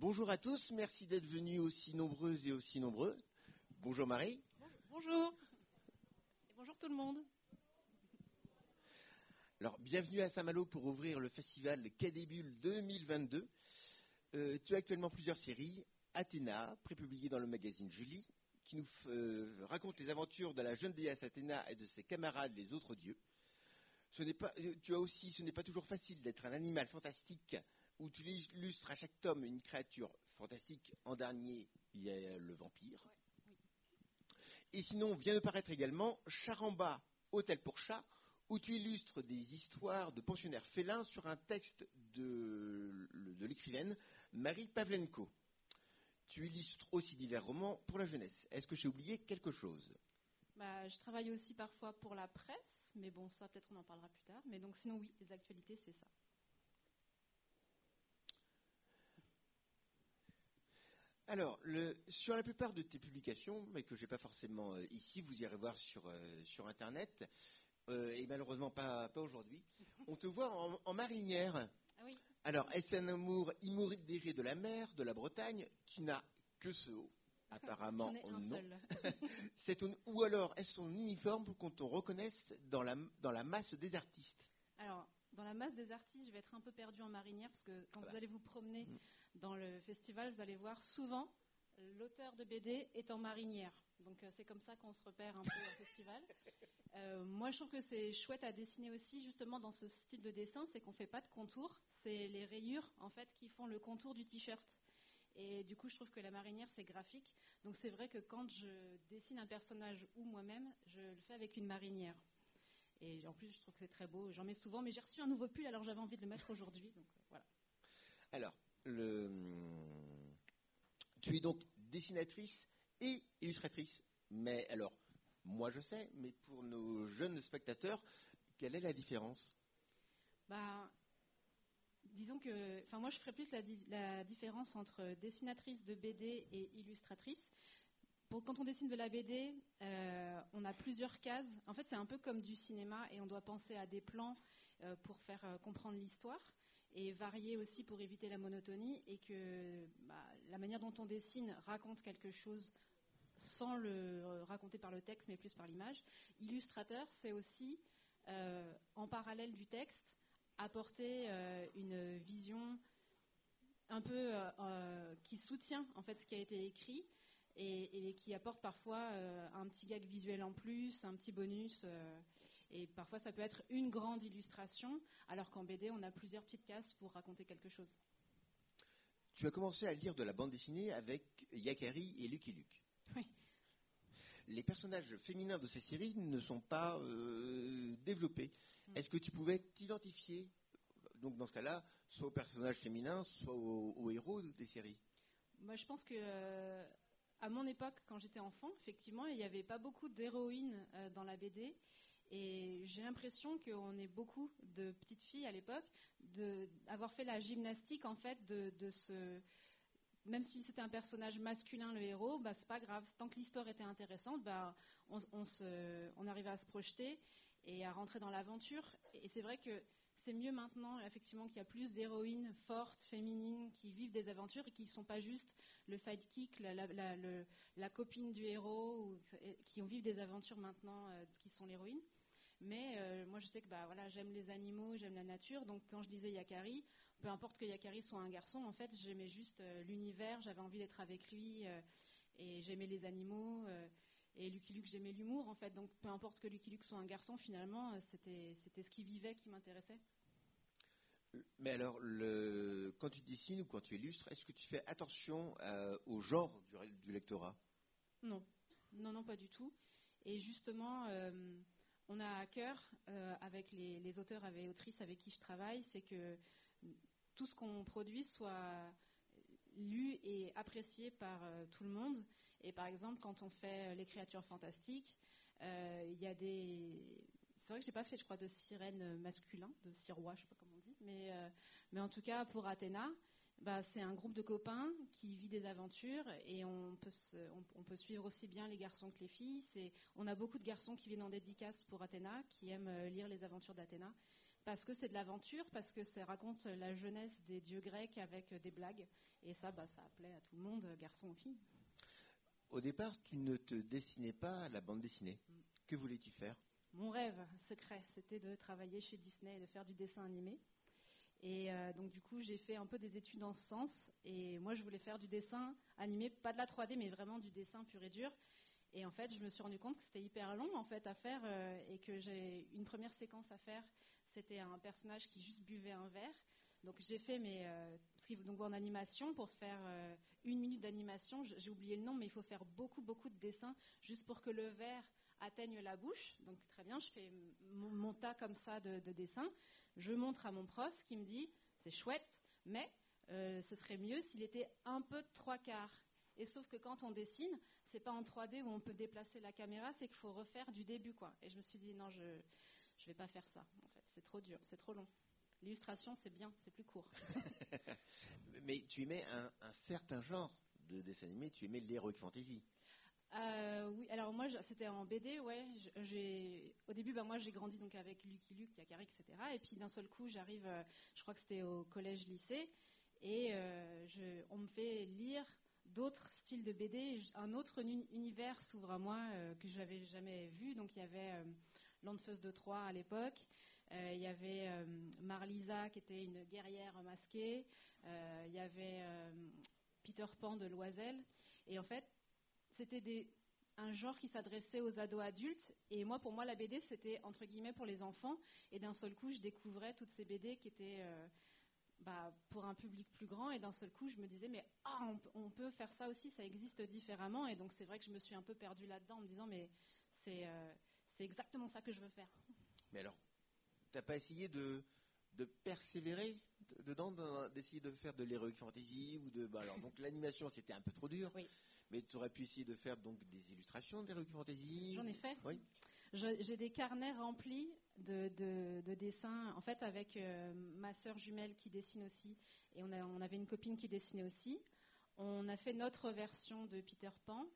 Bonjour à tous, merci d'être venus aussi nombreuses et aussi nombreux. Bonjour Marie. Bonjour. Et bonjour tout le monde. Alors, bienvenue à Saint-Malo pour ouvrir le festival Bulles 2022. Euh, tu as actuellement plusieurs séries. Athéna, prépubliée dans le magazine Julie, qui nous euh, raconte les aventures de la jeune déesse Athéna et de ses camarades les autres dieux. Ce n'est pas, euh, tu as aussi, ce n'est pas toujours facile d'être un animal fantastique où tu illustres à chaque tome une créature fantastique. En dernier, il y a le vampire. Et sinon, vient de paraître également Charamba, Hôtel pour chat, où tu illustres des histoires de pensionnaires félins sur un texte de, de l'écrivaine Marie Pavlenko. Tu illustres aussi divers romans pour la jeunesse. Est-ce que j'ai oublié quelque chose? Bah, Je travaille aussi parfois pour la presse, mais bon, ça peut-être on en parlera plus tard. Mais donc sinon oui, les actualités, c'est ça. Alors, le, sur la plupart de tes publications, mais que je n'ai pas forcément euh, ici, vous irez voir sur, euh, sur Internet, euh, et malheureusement pas, pas aujourd'hui, on te voit en, marinière. Ah oui. Alors, est-ce un amour immodéré de la mer, de la Bretagne, qui n'a que ce haut Apparemment, non. C'est ou alors, est-ce son uniforme pour qu'on te reconnaisse dans la, dans la masse des artistes? Alors, dans la masse des artistes, je vais être un peu perdu en marinière parce que quand vous allez vous promener mm. dans le festival, vous allez voir souvent l'auteur de BD est en marinière. Donc euh, c'est comme ça qu'on se repère un peu au festival. Euh, moi, je trouve que c'est chouette à dessiner aussi, justement dans ce style de dessin, c'est qu'on fait pas de contour, c'est les rayures en fait qui font le contour du t-shirt. Et du coup, je trouve que la marinière, c'est graphique. Donc c'est vrai que quand je dessine un personnage ou moi-même, je le fais avec une marinière. Et en plus, je trouve que c'est très beau. J'en mets souvent, mais j'ai reçu un nouveau pull, alors j'avais envie de le mettre aujourd'hui. Donc euh, voilà. Alors, le... tu es donc dessinatrice et illustratrice. Mais alors, moi je sais, mais pour nos jeunes spectateurs, quelle est la différence? Bah, Disons que, enfin moi je ferais plus la, la, différence entre dessinatrice de BD et illustratrice quand on dessine de la BD, euh, on a plusieurs cases. En fait, c'est un peu comme du cinéma et on doit penser à des plans euh, pour faire euh, comprendre l'histoire et varier aussi pour éviter la monotonie et que bah, la manière dont on dessine raconte quelque chose sans le raconter par le texte mais plus par l'image. Illustrateur, c'est aussi en parallèle du texte apporter une vision un peu qui soutient en fait ce qui a été écrit et, qui apporte parfois euh, un petit gag visuel en plus, un petit bonus. Euh, et parfois, ça peut être une grande illustration, alors qu'en BD, on a plusieurs petites cases pour raconter quelque chose. Tu as commencé à lire de la bande dessinée avec Yakari et Lucky Luke. Oui. Les personnages féminins de ces séries ne sont pas euh, développés. Mm. Est-ce que tu pouvais t'identifier, donc dans ce cas-là, soit aux personnages féminins, soit aux, héros des séries? Moi, je pense que à mon époque, quand j'étais enfant, effectivement, il n'y avait pas beaucoup d'héroïnes euh, dans la BD. Et j'ai l'impression qu'on est beaucoup de petites filles à l'époque d'avoir fait la gymnastique en fait de, ce même si c'était un personnage masculin le héros, bah c'est pas grave. Tant que l'histoire était intéressante, bah on, on arrivait à se projeter et à rentrer dans l'aventure. Et c'est vrai que c'est mieux maintenant, effectivement, qu'il y a plus d'héroïnes fortes, féminines, qui vivent des aventures et qui ne sont pas juste le sidekick, la, copine du héros, ou, qui vivent des aventures maintenant, euh, qui sont l'héroïne. Mais euh, moi, je sais que bah, voilà, j'aime les animaux, j'aime la nature. Donc, quand je disais Yakari, peu importe que Yakari soit un garçon, en fait, j'aimais juste euh, l'univers, j'avais envie d'être avec lui, et j'aimais les animaux. Et Lucky Luke, j'aimais l'humour, en fait. Donc, peu importe que Lucky Luke soit un garçon, finalement, c'était ce qu'il vivait qui m'intéressait. Mais alors, quand tu dessines ou quand tu illustres, est-ce que tu fais attention euh, au genre du, lectorat? Non, non, non, pas du tout. Et justement, euh, on a à cœur, euh, avec les, auteurs et autrices avec qui je travaille, c'est que tout ce qu'on produit soit lu et apprécié par tout le monde. Et par exemple, quand on fait les créatures fantastiques, il y a des c'est vrai que j'ai pas fait, je crois, de sirène masculin, de sirois, je sais pas comment on dit, mais, euh, mais en tout cas pour Athéna, bah, c'est un groupe de copains qui vit des aventures et on peut, on, peut suivre aussi bien les garçons que les filles. On a beaucoup de garçons qui viennent en dédicace pour Athéna, qui aiment euh, lire les aventures d'Athéna. parce que c'est de l'aventure, parce que ça raconte la jeunesse des dieux grecs avec des blagues. Et ça, bah, ça plaît à tout le monde, garçons ou filles. Au départ, tu ne te dessinais pas à la bande dessinée. Mm. Que voulais-tu faire? Mon rêve secret, c'était de travailler chez Disney et de faire du dessin animé. Et euh, donc du coup, j'ai fait un peu des études en ce sens. Et moi, je voulais faire du dessin animé, pas de la 3D, mais vraiment du dessin pur et dur. Et en fait, je me suis rendu compte que c'était hyper long en fait à faire euh, et que j'ai une première séquence à faire. C'était un personnage qui juste buvait un verre. Donc j'ai fait mes euh, donc en animation pour faire euh, une minute d'animation. J'ai oublié le nom, mais il faut faire beaucoup beaucoup de dessins juste pour que le verre atteigne la bouche. Donc très bien, je fais mon, tas comme ça de, de dessins. Je montre à mon prof qui me dit c'est chouette, mais euh, ce serait mieux s'il était un peu de trois quarts. Et sauf que quand on dessine, c'est pas en 3D où on peut déplacer la caméra, c'est qu'il faut refaire du début, quoi. Et je me suis dit non, je je vais pas faire ça. C'est trop dur, c'est trop long. L'illustration, c'est bien, c'est plus court. Mais tu aimais un, un, certain genre de dessin animé, tu aimais l'heroic fantasy. Euh, oui, alors moi c'était en BD, ouais. J'ai au début, bah, moi j'ai grandi donc avec Lucky Luke, Yakari, etc. Et puis d'un seul coup, j'arrive, euh, je crois que c'était au collège-lycée, et euh, je, on me fait lire d'autres styles de BD, un autre univers s'ouvre à moi que j'avais jamais vu. Donc il y avait Landfeuse de Troyes à l'époque, il y avait Marlisa qui était une guerrière masquée, il y avait Peter Pan de Loisel, et en fait c'était un genre qui s'adressait aux ados adultes. Et moi, pour moi, la BD, c'était entre guillemets pour les enfants. Et d'un seul coup, je découvrais toutes ces BD qui étaient euh, bah, pour un public plus grand. Et d'un seul coup, je me disais, mais ah, on, peut faire ça aussi, ça existe différemment. Et donc, c'est vrai que je me suis un peu perdue là-dedans en me disant, mais c'est euh, exactement ça que je veux faire. Mais alors, t'as pas essayé de, de persévérer dedans, d'essayer de faire de l'heroic fantasy ou de. Bah, alors, donc l'animation, c'était un peu trop dur. Oui. Mais tu aurais pu essayer de faire donc des illustrations d'Heroic Fantasy J'en ai fait. Oui. J'ai des carnets remplis de, de, de, dessins, en fait, avec euh, ma sœur jumelle qui dessine aussi, et on, a, on, avait une copine qui dessinait aussi. On a fait notre version de Peter Pan,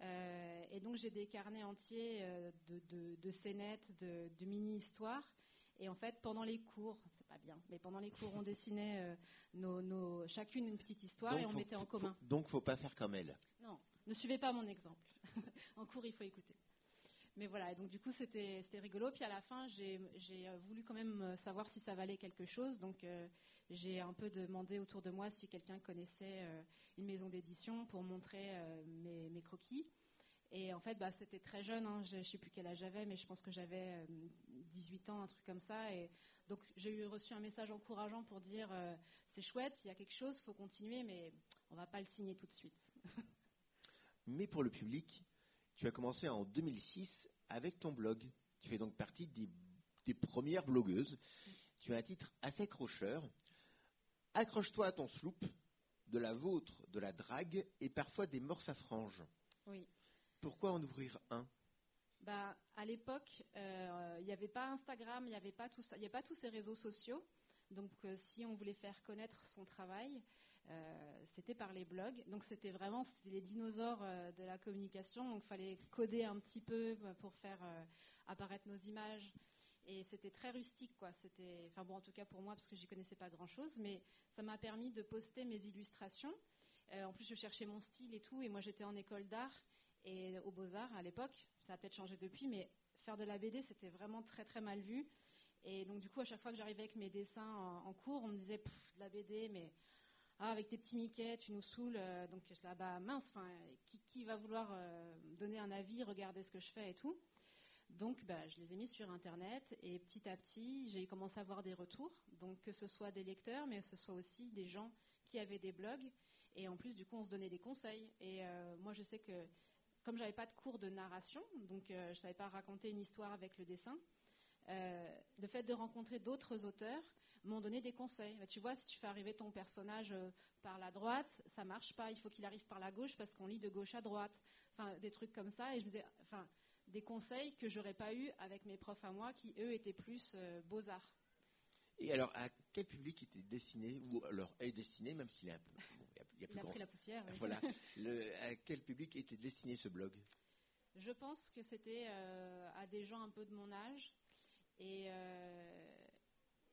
euh, et donc j'ai des carnets entiers euh, de, de, de scénettes, de, de mini-histoires. Et en fait, pendant les cours, c'est pas bien, mais pendant les cours, on dessinait euh, nos, nos, chacune une petite histoire donc et on faut, mettait en commun. Faut, donc, faut pas faire comme elle. Non, ne suivez pas mon exemple. en cours, il faut écouter. Mais voilà, et donc du coup, c'était rigolo. Puis à la fin, j'ai voulu quand même savoir si ça valait quelque chose. Donc euh, j'ai un peu demandé autour de moi si quelqu'un connaissait euh, une maison d'édition pour montrer euh, mes, mes, croquis. Et en fait, bah, c'était très jeune, hein, je ne sais plus quel âge j'avais, mais je pense que j'avais euh, 18 ans, un truc comme ça. Et donc j'ai eu reçu un message encourageant pour dire euh, c'est chouette, il y a quelque chose, il faut continuer, mais on ne va pas le signer tout de suite. mais pour le public, tu as commencé en 2006 avec ton blog. Tu fais donc partie des, des premières blogueuses. Tu as un titre assez accrocheur. Accroche-toi à ton sloop, de la vôtre, de la drague et parfois des morses à franges. Oui. Pourquoi en ouvrir un? Bah, À l'époque, il euh, n'y avait pas Instagram, il n'y avait pas ça, il n'y avait pas tous ces réseaux sociaux. Donc, euh, si on voulait faire connaître son travail, euh, c'était par les blogs. Donc, c'était vraiment les dinosaures de la communication. Donc, il fallait coder un petit peu pour faire apparaître nos images. Et c'était très rustique, quoi. C'était, enfin bon, en tout cas pour moi, parce que j'y connaissais pas grand-chose, mais ça m'a permis de poster mes illustrations. en plus, je cherchais mon style et tout, et moi, j'étais en école d'art et aux Beaux-Arts à l'époque. Ça a peut-être changé depuis, mais faire de la BD, c'était vraiment très très mal vu. Et donc du coup, à chaque fois que j'arrivais avec mes dessins en, cours, on me disait de la BD, mais ah, avec tes petits Mickey, tu nous saoules. Euh, donc je là, bah mince, qui, qui, va vouloir euh, donner un avis, regarder ce que je fais et tout. Donc bah, je les ai mis sur Internet et petit à petit, j'ai commencé à avoir des retours. Donc que ce soit des lecteurs, mais que ce soit aussi des gens qui avaient des blogs. Et en plus, du coup, on se donnait des conseils. Et euh, moi, je sais que comme j'avais pas de cours de narration, donc euh, je savais pas raconter une histoire avec le dessin, euh, le fait de rencontrer d'autres auteurs m'ont donné des conseils. Bah, tu vois, si tu fais arriver ton personnage euh, par la droite, ça marche pas. Il faut qu'il arrive par la gauche parce qu'on lit de gauche à droite. Enfin, des trucs comme ça. Et je me disais, enfin, des conseils que j'aurais pas eu avec mes profs à moi, qui eux étaient plus euh, beaux arts. Et alors, à quel public était destiné, ou alors est destiné, même s'il est un peu. Bon, il y a, il a plus il a pris la poussière. Oui. Voilà. Le, à quel public était destiné ce blog? Je pense que c'était euh, à des gens un peu de mon âge. Et, euh,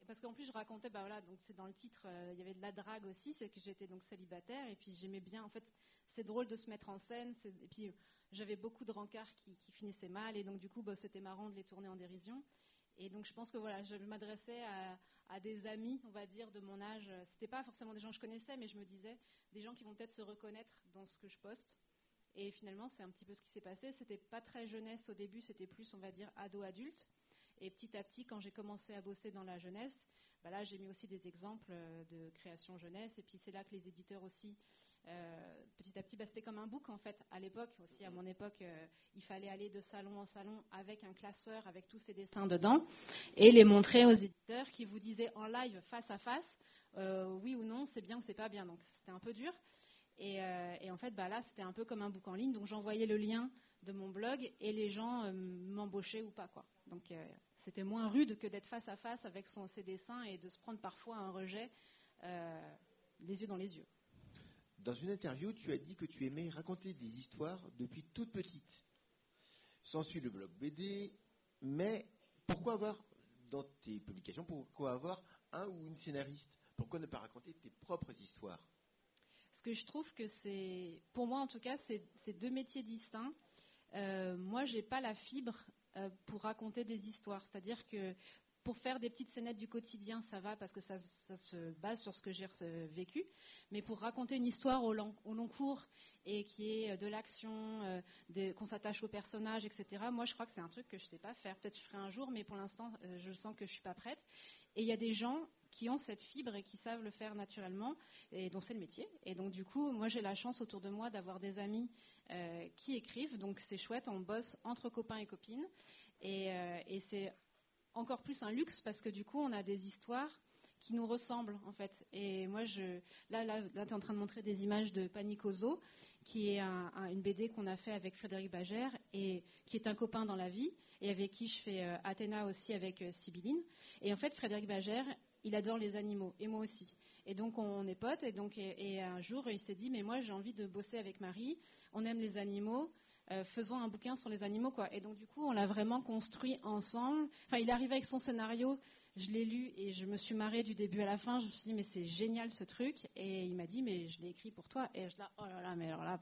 parce qu'en plus je racontais, bah voilà, donc c'est dans le titre, il y avait de la drague aussi, c'est que j'étais donc célibataire et puis j'aimais bien. En fait, c'est drôle de se mettre en scène. Et puis j'avais beaucoup de rencarts qui, finissaient mal et donc du coup, bah, c'était marrant de les tourner en dérision. Et donc je pense que voilà, je m'adressais à, des amis, on va dire, de mon âge. C'était pas forcément des gens que je connaissais, mais je me disais des gens qui vont peut-être se reconnaître dans ce que je poste. Et finalement, c'est un petit peu ce qui s'est passé. C'était pas très jeunesse au début, c'était plus, on va dire, ado-adulte. Et petit à petit, quand j'ai commencé à bosser dans la jeunesse, bah là, j'ai mis aussi des exemples de création jeunesse. Et puis c'est là que les éditeurs aussi euh, petit à petit, bah, c'était comme un book en fait. À l'époque aussi, à mon époque, euh, il fallait aller de salon en salon avec un classeur, avec tous ces dessins dedans, et les montrer aux éditeurs qui vous disaient en live, face à face, euh, oui ou non, c'est bien ou c'est pas bien. Donc c'était un peu dur. Et, en fait, bah, là, c'était un peu comme un book en ligne. Donc j'envoyais le lien de mon blog et les gens m'embauchaient ou pas quoi. Donc c'était moins rude que d'être face à face avec son, ses dessins et de se prendre parfois un rejet les yeux dans les yeux. Dans une interview, tu as dit que tu aimais raconter des histoires depuis toute petite. S'ensuit le blog BD, mais pourquoi avoir, dans tes publications, pourquoi avoir un ou une scénariste? Pourquoi ne pas raconter tes propres histoires? Parce que je trouve que c'est, pour moi en tout cas, c'est deux métiers distincts. Euh, moi, j'ai pas la fibre euh, pour raconter des histoires. C'est-à-dire que pour faire des petites scénettes du quotidien, ça va parce que ça, se base sur ce que j'ai vécu. Mais pour raconter une histoire au long, cours et qui est de l'action, euh, qu'on s'attache aux personnages, etc., moi je crois que c'est un truc que je ne sais pas faire. Peut-être je ferai un jour, mais pour l'instant, euh, je sens que je ne suis pas prête. Et il y a des gens qui ont cette fibre et qui savent le faire naturellement, et dont c'est le métier. Et donc du coup, moi j'ai la chance autour de moi d'avoir des amis euh, qui écrivent, donc c'est chouette, on bosse entre copains et copines. Et c'est encore plus un luxe parce que du coup, on a des histoires qui nous ressemblent en fait. Et moi, je, là, là, tu es en train de montrer des images de Panicoso, qui est une BD qu'on a fait avec Frédéric Bagère et qui est un copain dans la vie et avec qui je fais euh, Athéna aussi avec euh. Et en fait, Frédéric Bagère, il adore les animaux et moi aussi. Et donc on est potes et donc et un jour il s'est dit mais moi j'ai envie de bosser avec Marie. On aime les animaux. Euh, faisons un bouquin sur les animaux, quoi. Et donc, du coup, on l'a vraiment construit ensemble. Enfin, il est arrivé avec son scénario, je l'ai lu et je me suis marrée du début à la fin. Je me suis dit, mais c'est génial ce truc. Et il m'a dit, mais je l'ai écrit pour toi. Et je là, oh là là, mais alors là,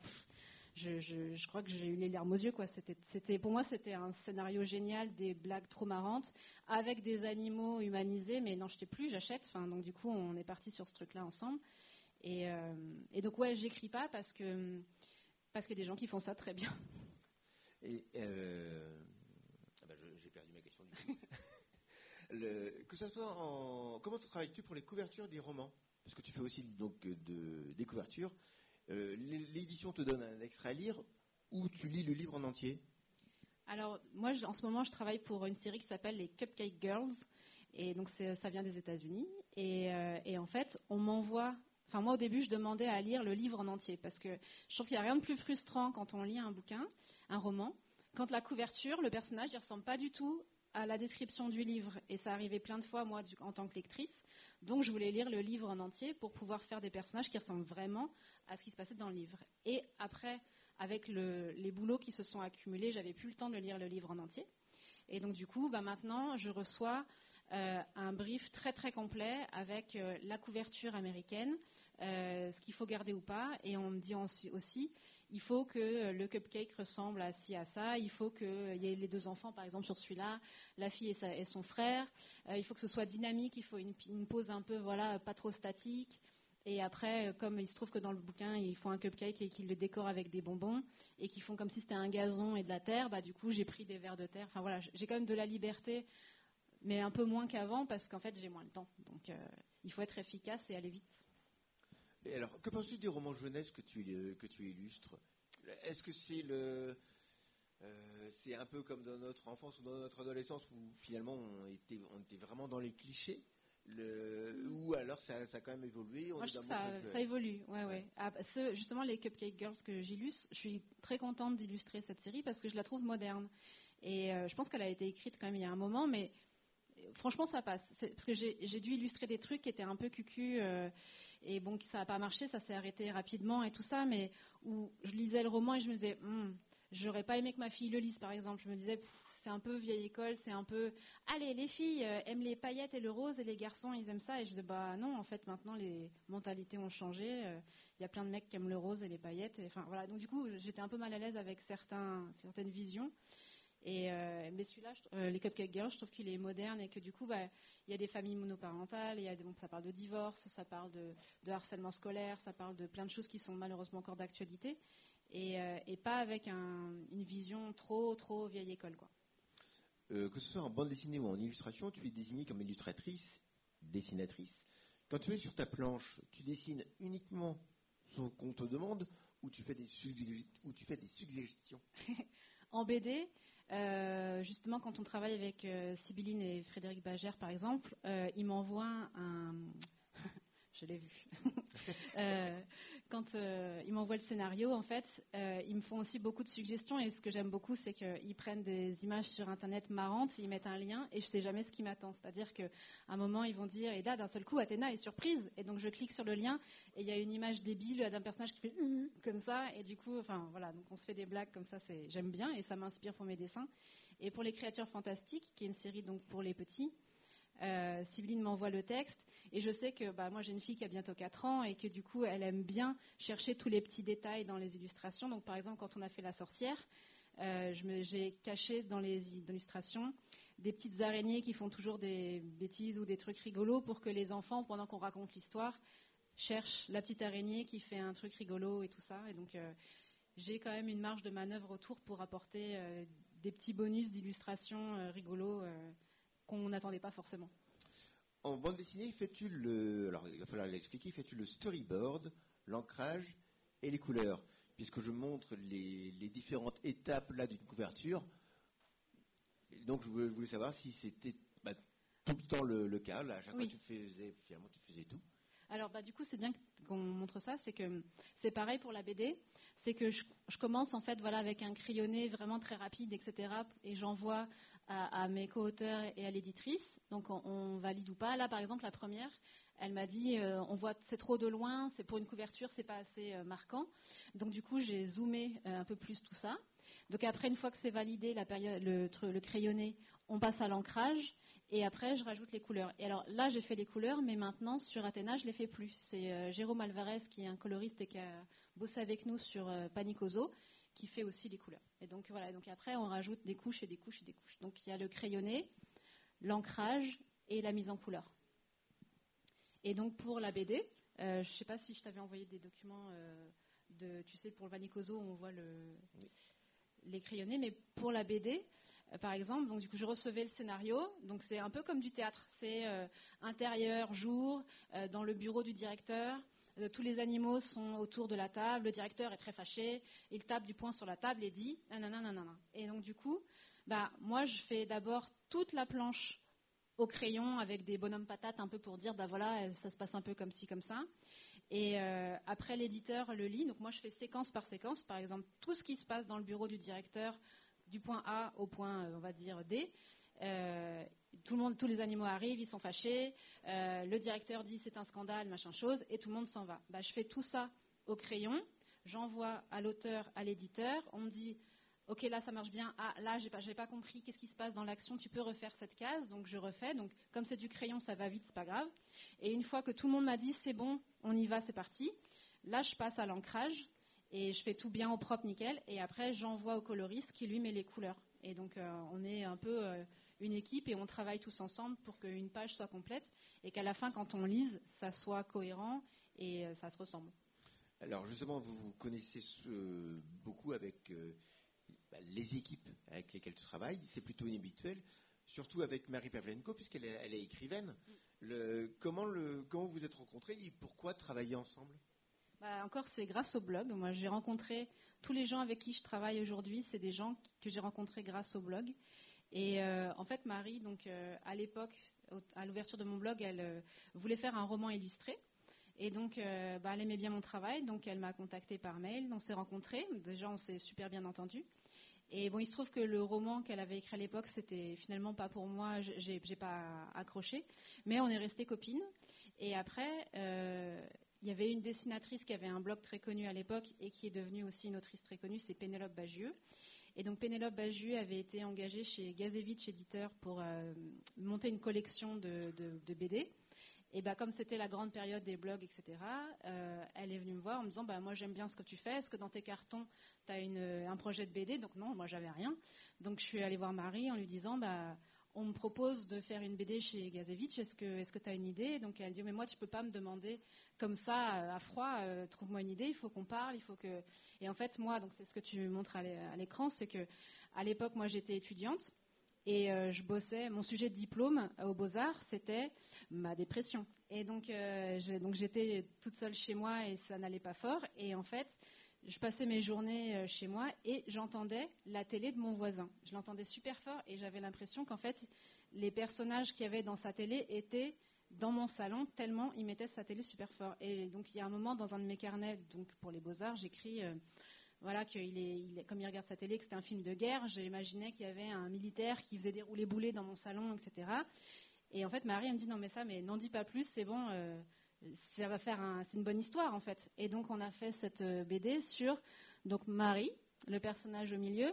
je, crois que j'ai eu les larmes aux yeux, quoi. C'était, pour moi, c'était un scénario génial, des blagues trop marrantes, avec des animaux humanisés. Mais non, je sais plus, j'achète. Enfin, donc, du coup, on est parti sur ce truc-là ensemble. Et, euh, et donc, ouais, j'écris pas parce que parce qu'il y a des gens qui font ça très bien. Et euh, ah bah, j'ai perdu ma question. que ça soit en comment travailles-tu pour les couvertures des romans? Parce que tu fais aussi donc de, des couvertures. Euh, l'édition te donne un extrait à lire ou tu lis le livre en entier? Alors moi, en ce moment, je travaille pour une série qui s'appelle les Cupcake Girls. Et donc ça vient des États-Unis. Et, euh, et, en fait, on m'envoie Enfin, moi, au début, je demandais à lire le livre en entier parce que je trouve qu'il n'y a rien de plus frustrant quand on lit un bouquin, un roman, quand la couverture, le personnage, ne ressemble pas du tout à la description du livre. Et ça arrivait plein de fois, moi, en tant que lectrice. Donc, je voulais lire le livre en entier pour pouvoir faire des personnages qui ressemblent vraiment à ce qui se passait dans le livre. Et après, avec les boulots qui se sont accumulés, j'avais plus le temps de lire le livre en entier. Et donc, du coup, bah, maintenant, je reçois euh, un brief très très complet avec euh, la couverture américaine, euh, ce qu'il faut garder ou pas. Et on me dit aussi, il faut que le cupcake ressemble à ci, à ça. Il faut qu'il y ait les deux enfants, par exemple, sur celui-là, la fille et, son frère. Euh, il faut que ce soit dynamique. Il faut une, pose un peu, voilà, pas trop statique. Et après, comme il se trouve que dans le bouquin, ils font un cupcake et qu'ils le décorent avec des bonbons et qu'ils font comme si c'était un gazon et de la terre, bah, du coup, j'ai pris des verres de terre. Enfin voilà, j'ai quand même de la liberté, mais un peu moins qu'avant parce qu'en fait, j'ai moins le temps. Donc, euh, il faut être efficace et aller vite alors, que penses-tu des romans jeunesse que tu, euh, que tu illustres? Est-ce que c'est le. Euh, c'est un peu comme dans notre enfance ou dans notre adolescence où finalement on était, on était vraiment dans les clichés? Ou alors ça, ça, a quand même évolué Moi, je ça, ça, évolue, ouais, ouais. Ah, bah, justement, les Cupcake Girls que j'illustre, je suis très contente d'illustrer cette série parce que je la trouve moderne. Et euh, je pense qu'elle a été écrite quand même il y a un moment, mais franchement, ça passe. Parce que j'ai dû illustrer des trucs qui étaient un peu cucu. Et bon, ça n'a pas marché, ça s'est arrêté rapidement et tout ça, mais où je lisais le roman et je me disais, hmm, j'aurais pas aimé que ma fille le lise, par exemple. Je me disais, c'est un peu vieille école, c'est un peu allez les filles euh, aiment les paillettes et le rose et les garçons ils aiment ça. Et je dis bah non en fait maintenant les mentalités ont changé, euh, il y a plein de mecs qui aiment le rose et les paillettes et enfin voilà. Donc du coup j'étais un peu mal à l'aise avec certaines visions et euh, mais celui-là, les Cupcake Girls, je trouve qu'il est moderne et que du coup, bah, il y a des familles monoparentales, il y a des, bon, ça parle de divorce, ça parle de, de, harcèlement scolaire, ça parle de plein de choses qui sont malheureusement encore d'actualité et, et, pas avec un, une vision trop trop vieille école quoi. Euh, que ce soit en bande dessinée ou en illustration, tu es désignée comme illustratrice, dessinatrice. Quand tu es sur ta planche, tu dessines uniquement ce qu'on te demande ou tu fais des, ou tu fais des suggestions? En BD, euh, justement, quand on travaille avec euh, et Frédéric Bagère, par exemple, euh, ils m'envoient un. Je l'ai vu. Quand euh, ils m'envoient le scénario, en fait, euh, ils me font aussi beaucoup de suggestions. Et ce que j'aime beaucoup, c'est qu'ils prennent des images sur Internet marrantes, ils mettent un lien, et je sais jamais ce qui m'attend. C'est-à-dire qu'à un moment, ils vont dire, et d'un seul coup, Athéna est surprise. Et donc, je clique sur le lien, et il y a une image débile d'un personnage qui fait comme ça. Et du coup, enfin, voilà, donc on se fait des blagues comme ça. J'aime bien, et ça m'inspire pour mes dessins. Et pour les créatures fantastiques, qui est une série donc pour les petits, euh, m'envoie le texte et je sais que bah, moi j'ai une fille qui a bientôt 4 ans et que du coup elle aime bien chercher tous les petits détails dans les illustrations. Donc par exemple quand on a fait la sorcière, euh, j'ai caché dans les illustrations des petites araignées qui font toujours des bêtises ou des trucs rigolos pour que les enfants, pendant qu'on raconte l'histoire, cherchent la petite araignée qui fait un truc rigolo et tout ça. Et donc euh, j'ai quand même une marge de manœuvre autour pour apporter euh, des petits bonus d'illustration euh, rigolos qu'on n'attendait pas forcément. En bande dessinée, fais-tu le, alors il va falloir l'expliquer, fais-tu le storyboard, l'ancrage et les couleurs, puisque je montre les, les différentes étapes là d'une couverture. Et donc je voulais, je voulais, savoir si c'était bah, tout le temps le, le cas. Là, à chaque Oui. fois tu faisais, finalement tu faisais tout. Alors bah du coup c'est bien qu'on montre ça, c'est que c'est pareil pour la BD, c'est que je, je commence en fait voilà avec un crayonné vraiment très rapide etc et j'envoie à, mes co-auteurs et à l'éditrice, donc on, valide ou pas. Là par exemple la première, elle m'a dit euh, on voit c'est trop de loin, c'est pour une couverture c'est pas assez euh, marquant, donc du coup j'ai zoomé euh, un peu plus tout ça. Donc après une fois que c'est validé le, crayonné, on passe à l'ancrage. Et après, je rajoute les couleurs. Et alors là, j'ai fait les couleurs, mais maintenant, sur Athéna, je les fais plus. C'est Jérôme Alvarez, qui est un coloriste et qui a bossé avec nous sur Panicoso, qui fait aussi les couleurs. Et donc voilà, donc après, on rajoute des couches et des couches et des couches. Donc il y a le crayonné, l'ancrage et la mise en couleur. Et donc pour la BD, euh, je ne sais pas si je t'avais envoyé des documents de, tu sais, pour le Panicoso, on voit le, Oui. les crayonnés, mais pour la BD, euh, par exemple. Donc, du coup, je recevais le scénario. Donc, c'est un peu comme du théâtre. C'est euh, intérieur, jour, euh, dans le bureau du directeur. Euh, tous les animaux sont autour de la table. Le directeur est très fâché. Il tape du poing sur la table et dit nanana. Et donc, du coup, bah, moi, je fais d'abord toute la planche au crayon avec des bonhommes patates un peu pour dire bah voilà ça se passe un peu comme ci comme ça et euh, après l'éditeur le lit donc moi je fais séquence par séquence par exemple tout ce qui se passe dans le bureau du directeur du point A au point, euh, on va dire, D. Euh, tout le monde, tous les animaux arrivent, ils sont fâchés. Euh, le directeur dit c'est un scandale, machin chose, et tout le monde s'en va. Bah, je fais tout ça au crayon, j'envoie à l'auteur, à l'éditeur. On me dit ok là ça marche bien. Ah là j'ai pas, pas compris qu'est-ce qui se passe dans l'action. Tu peux refaire cette case, donc je refais. Donc comme c'est du crayon, ça va vite, c'est pas grave. Et une fois que tout le monde m'a dit c'est bon, on y va, c'est parti. Là je passe à l'ancrage et je fais tout bien au propre, nickel. Et après, j'envoie au coloriste qui lui met les couleurs. Et donc, euh, on est un peu une équipe et on travaille tous ensemble pour qu'une page soit complète et qu'à la fin, quand on lise, ça soit cohérent et euh, ça se ressemble. Alors, justement, vous vous connaissez beaucoup avec bah, les équipes avec lesquelles tu travailles. C'est plutôt inhabituel. Surtout avec Marie Pavlenko, puisqu'elle est, elle est écrivaine. Mm. Le, comment, le, comment vous êtes rencontrés et pourquoi travailler ensemble? Bah, encore, c'est grâce au blog. Moi, j'ai rencontré tous les gens avec qui je travaille aujourd'hui, c'est des gens que j'ai rencontrés grâce au blog. Et euh, en fait, Marie, donc euh, à l'époque, à l'ouverture de mon blog, elle euh, voulait faire un roman illustré. Et donc, bah, elle aimait bien mon travail, donc elle m'a contacté par mail. On s'est rencontrés. Déjà, on s'est super bien entendu. Et bon, il se trouve que le roman qu'elle avait écrit à l'époque, c'était finalement pas pour moi. J'ai, pas accroché, mais on est resté copines. Et après, il y avait une dessinatrice qui avait un blog très connu à l'époque et qui est devenue aussi une autrice très connue, c'est Pénélope Bagieux. Et donc Pénélope Baju avait été engagée chez Gazevich éditeur pour monter une collection de, de BD. Et bah, comme c'était la grande période des blogs, etc., euh, elle est venue me voir en me disant bah, Moi, j'aime bien ce que tu fais. Est-ce que dans tes cartons, tu as un projet de BD Donc, non, moi, j'avais rien. Donc, je suis allée voir Marie en lui disant bah, On me propose de faire une BD chez Gazevich. Est-ce que tu as une idée? Donc, elle dit Mais moi, tu peux pas me demander comme ça, euh, à froid, euh, trouve-moi une idée. Il faut qu'on parle. Il faut que. Et en fait, moi, donc c'est ce que tu montres à l'écran c'est que à l'époque, moi, j'étais étudiante. Et euh, je bossais, mon sujet de diplôme aux Beaux-Arts, c'était ma dépression. Et donc, donc j'étais toute seule chez moi et ça n'allait pas fort. Et en fait, je passais mes journées euh, chez moi et j'entendais la télé de mon voisin. Je l'entendais super fort et j'avais l'impression qu'en fait, les personnages qu'il y avait dans sa télé étaient dans mon salon tellement il mettait sa télé super fort. Et donc, il y a un moment dans un de mes carnets, donc pour les Beaux-Arts, j'écris voilà, qu'il est, comme il regarde sa télé, que c'était un film de guerre, j'imaginais qu'il y avait un militaire qui faisait dérouler boulets dans mon salon, etc. Et en fait, Marie elle me dit non mais ça, mais n'en dis pas plus, c'est bon, euh, c'est une bonne histoire en fait. Et donc on a fait cette euh, BD sur donc Marie, le personnage au milieu,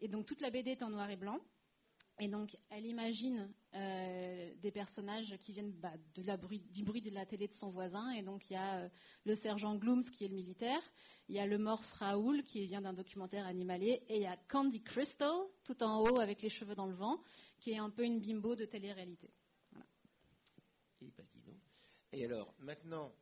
et donc toute la BD est en noir et blanc. Et donc, elle imagine euh, des personnages qui viennent bah, de la bruit, du bruit de la télé de son voisin. Et donc, il y a le sergent Glooms qui est le militaire, il y a le morse Raoul qui vient d'un documentaire animalier, et il y a Candy Crystal tout en haut avec les cheveux dans le vent, qui est un peu une bimbo de télé-réalité. Et alors, maintenant,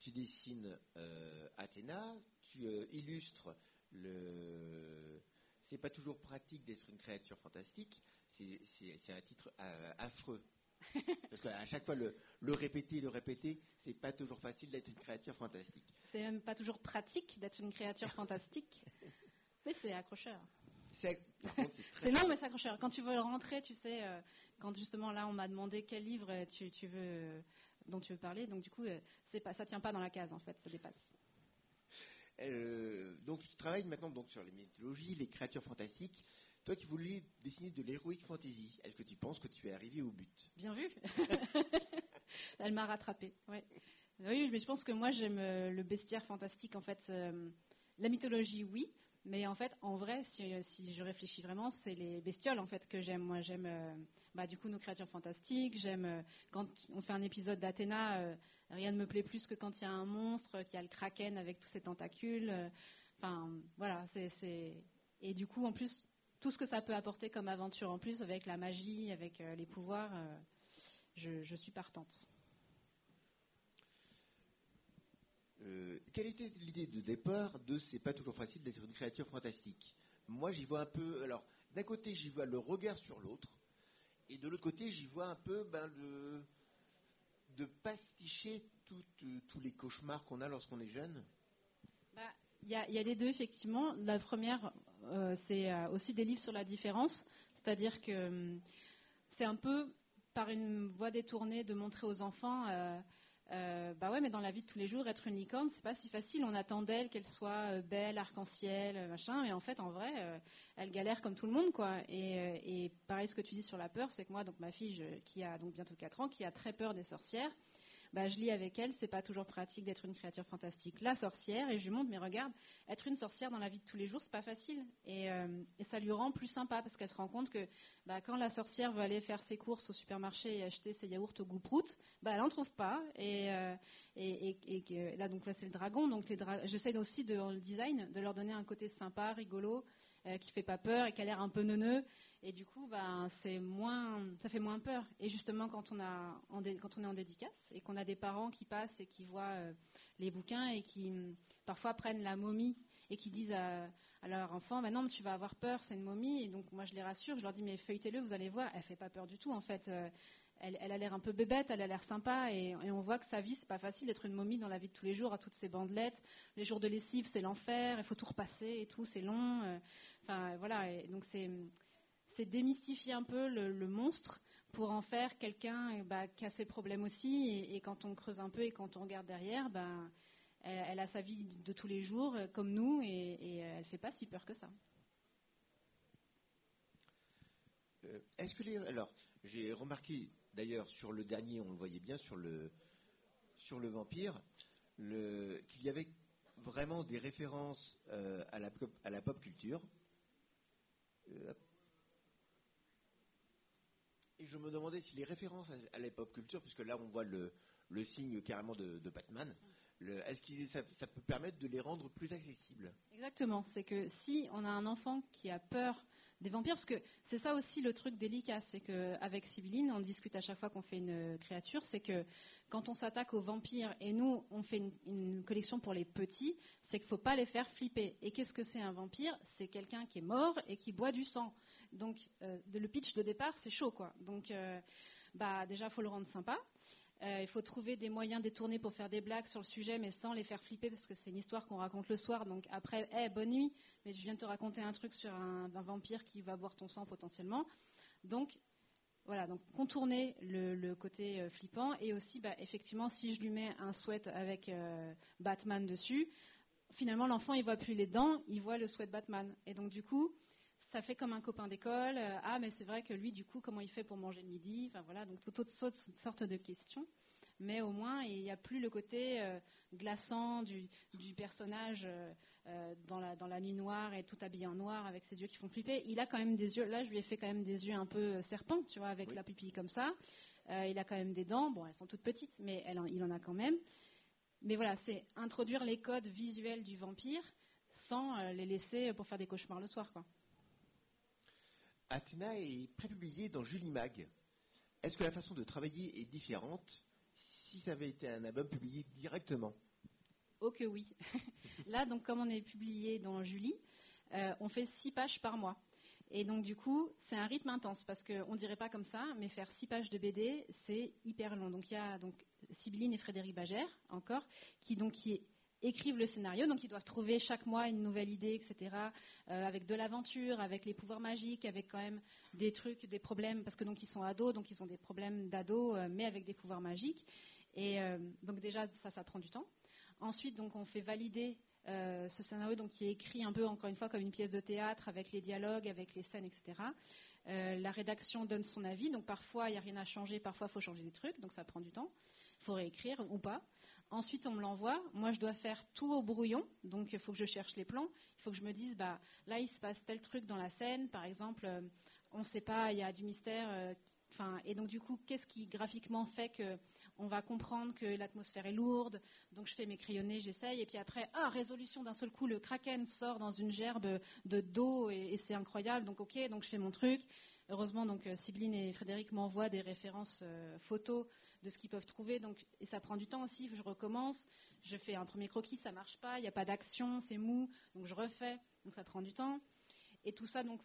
tu dessines euh, Athéna, tu euh, illustres le. C'est pas toujours pratique d'être une créature fantastique. C'est un titre euh, affreux. Parce qu'à chaque fois, le, le répéter, le répéter, c'est pas toujours facile d'être une créature fantastique. C'est même pas toujours pratique d'être une créature fantastique, mais c'est accrocheur. C'est long, mais c'est accrocheur. Quand tu veux rentrer, tu sais, quand justement là, on m'a demandé quel livre tu, veux, dont tu veux parler, donc du coup, euh, c'est pas, ça tient pas dans la case en fait, ça dépasse. donc tu travailles maintenant donc sur les mythologies, les créatures fantastiques. Toi qui voulais dessiner de l'héroïque fantasy, est-ce que tu penses que tu es arrivé au but? Bien vu. Elle m'a rattrapé. Ouais. Oui, mais je pense que moi j'aime euh, le bestiaire fantastique. En fait, euh, la mythologie, oui, mais en fait, en vrai, si, je réfléchis vraiment, c'est les bestioles en fait que j'aime. Moi, j'aime euh, bah, du coup nos créatures fantastiques. J'aime quand on fait un épisode d'Athéna, rien ne me plaît plus que quand il y a un monstre, qu'il y a le kraken avec tous ses tentacules. Enfin, voilà, c'est et du coup, en plus, tout ce que ça peut apporter comme aventure en plus avec la magie, avec les pouvoirs, je suis partante. Euh, quelle était l'idée de départ de c'est pas toujours facile d'être une créature fantastique? Moi, j'y vois un peu. Alors, d'un côté, j'y vois le regard sur l'autre, et de l'autre côté, j'y vois un peu ben, de pasticher euh, tous les cauchemars qu'on a lorsqu'on est jeune. Bah, il y, a les deux, effectivement. La première, euh, c'est aussi des livres sur la différence, c'est-à-dire que hum, c'est un peu par une voie détournée de montrer aux enfants euh, bah ouais, mais dans la vie de tous les jours, être une licorne, c'est pas si facile. On attend d'elle qu'elle soit euh, belle, arc-en-ciel, euh, machin, mais en fait, en vrai, elle galère comme tout le monde, quoi. Et, pareil, ce que tu dis sur la peur, c'est que moi, donc ma fille, qui a donc bientôt 4 ans, qui a très peur des sorcières, bah, je lis avec elle, c'est pas toujours pratique d'être une créature fantastique. La sorcière, et je lui montre, mais regarde, être une sorcière dans la vie de tous les jours, c'est pas facile. Et, euh, ça lui rend plus sympa parce qu'elle se rend compte que bah, quand la sorcière veut aller faire ses courses au supermarché et acheter ses yaourts au goût prout, bah, elle en trouve pas. Et, euh, là, donc là, c'est le dragon. Donc j'essaie aussi dans le design de leur donner un côté sympa, rigolo, euh, qui fait pas peur et qui a l'air un peu neuneux. Et du coup, ben, c'est moins, ça fait moins peur. Et justement, quand on, a, quand on est en dédicace et qu'on a des parents qui passent et qui voient euh, les bouquins et qui mm, parfois prennent la momie et qui disent à, leur enfant, ben non, tu vas avoir peur, c'est une momie. Et donc, moi, je les rassure, je leur dis, mais feuilletez-le, vous allez voir, elle fait pas peur du tout, en fait. Euh, elle, a l'air un peu bébête, elle a l'air sympa, et, on voit que sa vie, c'est pas facile d'être une momie dans la vie de tous les jours, à toutes ces bandelettes. Les jours de lessive, c'est l'enfer, il faut tout repasser et tout, c'est long. Euh, enfin, voilà. Et donc, c'est c'est démystifier un peu le, monstre pour en faire quelqu'un eh bah, qui a ses problèmes aussi. Et, quand on creuse un peu et quand on regarde derrière, ben, elle, a sa vie de tous les jours euh, comme nous et, elle ne fait pas si peur que ça. Euh, est-ce que les, alors j'ai remarqué d'ailleurs sur le dernier, on le voyait bien sur le sur le vampire, qu'il y avait vraiment des références euh, à, la, à la pop culture Euh, et je me demandais si les références à, la pop culture, puisque là on voit le, signe carrément de, Batman, est-ce que ça, peut permettre de les rendre plus accessibles? Exactement, c'est que si on a un enfant qui a peur des vampires, parce que c'est ça aussi le truc délicat, c'est qu'avec Sibylline, on discute à chaque fois qu'on fait une créature, c'est que quand on s'attaque aux vampires et nous on fait une, collection pour les petits, c'est qu'il ne faut pas les faire flipper. Et qu'est-ce que c'est un vampire? C'est quelqu'un qui est mort et qui boit du sang. Donc euh, le pitch de départ, c'est chaud quoi. Donc euh, bah déjà faut le rendre sympa. Euh, il faut trouver des moyens détournés pour faire des blagues sur le sujet, mais sans les faire flipper, parce que c'est une histoire qu'on raconte le soir. Donc après, hey, bonne nuit, mais je viens de te raconter un truc sur un, vampire qui va boire ton sang potentiellement. Donc voilà, donc contourner le, côté flippant et aussi, bah, effectivement, si je lui mets un sweat avec Batman dessus, finalement l'enfant il voit plus les dents, il voit le sweat Batman. Et donc du coup, ça fait comme un copain d'école. ah, mais c'est vrai que lui, du coup, comment il fait pour manger le midi? Enfin voilà, donc toutes sortes de questions. Mais au moins, il n'y a plus le côté euh, glaçant du, personnage euh, euh, dans, la, dans la nuit noire et tout habillé en noir avec ses yeux qui font flipper. Il a quand même des yeux. Là, je lui ai fait quand même des yeux un peu serpents, tu vois, avec la pupille comme ça. il a quand même des dents. Bon, elles sont toutes petites, mais il en a quand même. Mais voilà, c'est introduire les codes visuels du vampire sans les laisser pour faire des cauchemars le soir, quoi. Athéna est prépubliée dans Julie Mag. Est-ce que la façon de travailler est différente si ça avait été un album publié directement? Oh que oui. Là, donc comme on est publié dans Julie, euh, on fait six pages par mois. Et donc du coup, c'est un rythme intense parce qu'on ne dirait pas comme ça, mais faire six pages de BD, c'est hyper long. Donc il y a donc et Frédéric Bagère encore qui donc qui écrivent le scénario, donc ils doivent trouver chaque mois une nouvelle idée, etc. Euh, avec de l'aventure, avec les pouvoirs magiques, avec quand même des trucs, des problèmes, parce que donc ils sont ados, donc ils ont des problèmes d'ados, euh, mais avec des pouvoirs magiques. Et euh, donc déjà ça, ça prend du temps. Ensuite donc on fait valider ce scénario, donc qui est écrit un peu encore une fois comme une pièce de théâtre, avec les dialogues, avec les scènes, etc. la rédaction donne son avis, donc parfois il n'y a rien à changer, parfois il faut changer des trucs, donc ça prend du temps. Il faut réécrire ou pas. Ensuite, on me l'envoie. Moi, je dois faire tout au brouillon. Donc, il faut que je cherche les plans. Il faut que je me dise, bah, là, il se passe tel truc dans la scène. Par exemple, euh, on ne sait pas, il y a du mystère. Euh, et donc, du coup, qu'est-ce qui graphiquement fait que on va comprendre que l'atmosphère est lourde? Donc, je fais mes crayonnés, j'essaye. Et puis après, ah, résolution d'un seul coup, le kraken sort dans une gerbe de dos et, c'est incroyable. Donc, ok, donc je fais mon truc. Heureusement, donc, euh, et Frédéric m'envoient des références photos de ce qu'ils peuvent trouver. Donc, et ça prend du temps aussi. Je recommence, je fais un premier croquis, ça marche pas, il n'y a pas d'action, c'est mou, donc je refais. Donc ça prend du temps. Et tout ça donc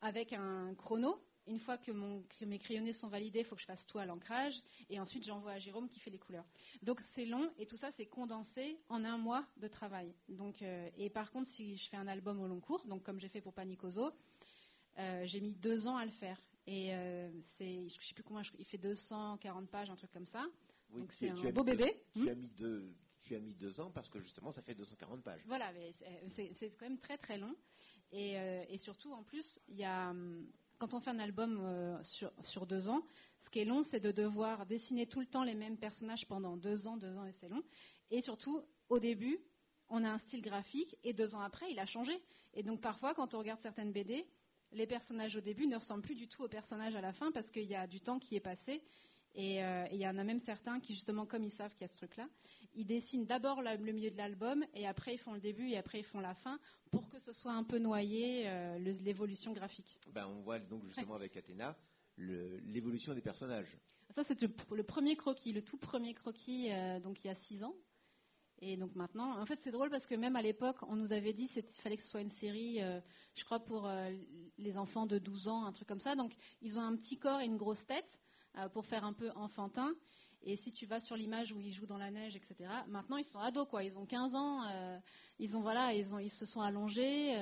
avec un chrono. Une fois que, mes crayonnés sont validés, il faut que je fasse tout à l'ancrage. Et ensuite, j'envoie à Jérôme qui fait les couleurs. Donc c'est long et tout ça, c'est condensé en un mois de travail. Donc, euh, et par contre, si je fais un album au long cours, donc comme j'ai fait pour Panicoso, euh, j'ai mis deux ans à le faire. Et euh, c'est, je sais plus comment, il fait 240 pages, un truc comme ça. Donc c'est un beau bébé. tu, as mis deux, tu as mis deux ans parce que justement ça fait 240 pages. Voilà, mais c'est, quand même très très long. Et, euh, et surtout, en plus, il y a, hum, quand on fait un album euh, sur, sur deux ans, ce qui est long, c'est de devoir dessiner tout le temps les mêmes personnages pendant deux ans, deux ans et c'est long. Et surtout, au début, on a un style graphique et deux ans après, il a changé. Et donc parfois, quand on regarde certaines BD, les personnages au début ne ressemblent plus du tout aux personnages à la fin parce qu'il y a du temps qui est passé. Et euh, il y en a même certains qui, justement, comme ils savent qu'il y a ce truc-là, ils dessinent d'abord le milieu de l'album et après ils font le début et après ils font la fin pour que ce soit un peu noyé euh, l'évolution graphique. Ben, on voit donc justement avec Athéna l'évolution des personnages. Ça, c'est le, premier croquis, le tout premier croquis, euh, donc il y a six ans. Et donc maintenant, en fait, c'est drôle parce que même à l'époque, on nous avait dit qu'il fallait que ce soit une série, euh, je crois, pour euh, les enfants de 12 ans, un truc comme ça. Donc, ils ont un petit corps et une grosse tête euh, pour faire un peu enfantin. Et si tu vas sur l'image où ils jouent dans la neige, etc., maintenant, ils sont ados, quoi. Ils ont 15 ans, ils ont, voilà, ils, se sont allongés.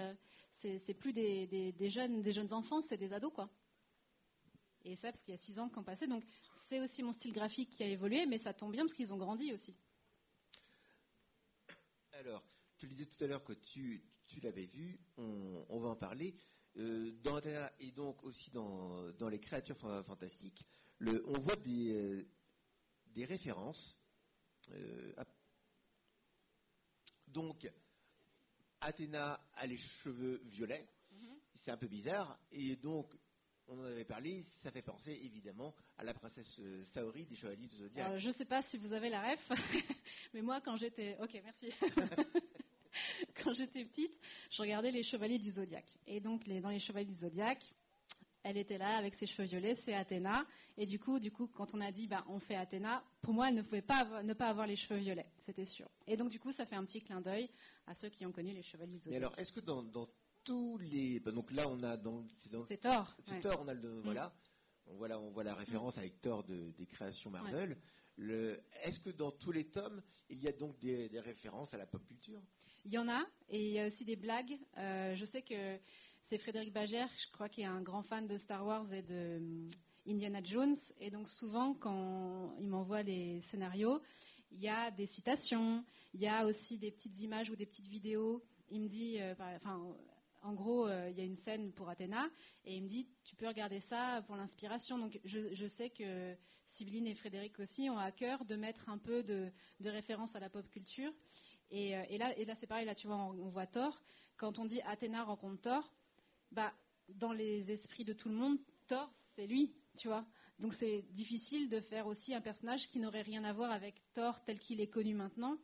c'est plus des, jeunes, des jeunes enfants, c'est des ados, quoi. Et ça, parce qu'il y a 6 ans qui ont passé. Donc, c'est aussi mon style graphique qui a évolué, mais ça tombe bien parce qu'ils ont grandi aussi. Alors, tu le disais tout à l'heure que tu, l'avais vu, on, va en parler. Euh, dans et donc aussi dans, les créatures fantastiques, on voit des, euh, références. Euh, donc, Athéna a les cheveux violets. Mm-hmm. c'est un peu bizarre. Et donc, on en avait parlé, ça fait penser évidemment à la princesse euh, Saori des Chevaliers du Zodiac. je ne sais pas si vous avez la ref, mais moi quand j'étais. Ok, merci. quand j'étais petite, je regardais les Chevaliers du Zodiac. Et donc, dans les Chevaliers du Zodiac, elle était là avec ses cheveux violets, c'est Athéna. Et du coup, du coup, quand on a dit bah, on fait Athéna, pour moi, elle ne pouvait pas ne pas avoir les cheveux violets, c'était sûr. Et donc, du coup, ça fait un petit clin d'œil à ceux qui ont connu les Chevaliers du Zodiac. Mais alors, est-ce que dans, tous les. Bah, donc là, on a. C'est Thor. C'est Thor, on a le. Mm. Voilà. On voit, on voit la référence avec Thor des créations Marvel. Est-ce que dans tous les tomes, il y a donc des, références à la pop culture? Il y en a, et il y a aussi des blagues. Euh, je sais que c'est Frédéric Bagère, je crois qu'il est un grand fan de Star Wars et de euh, Indiana Jones. Et donc souvent, quand il m'envoie des scénarios, il y a des citations, il y a aussi des petites images ou des petites vidéos. Il me dit, euh, enfin, en gros, euh, il y a une scène pour Athéna, et il me dit, tu peux regarder ça pour l'inspiration. Donc je, sais que Sibylline et Frédéric aussi ont à cœur de mettre un peu de, référence à la pop culture. Et, là, et là c'est pareil, là tu vois, on, on voit Thor. Quand on dit Athéna rencontre Thor, bah, dans les esprits de tout le monde, Thor, c'est lui, tu vois. Donc c'est difficile de faire aussi un personnage qui n'aurait rien à voir avec Thor tel qu'il est connu maintenant.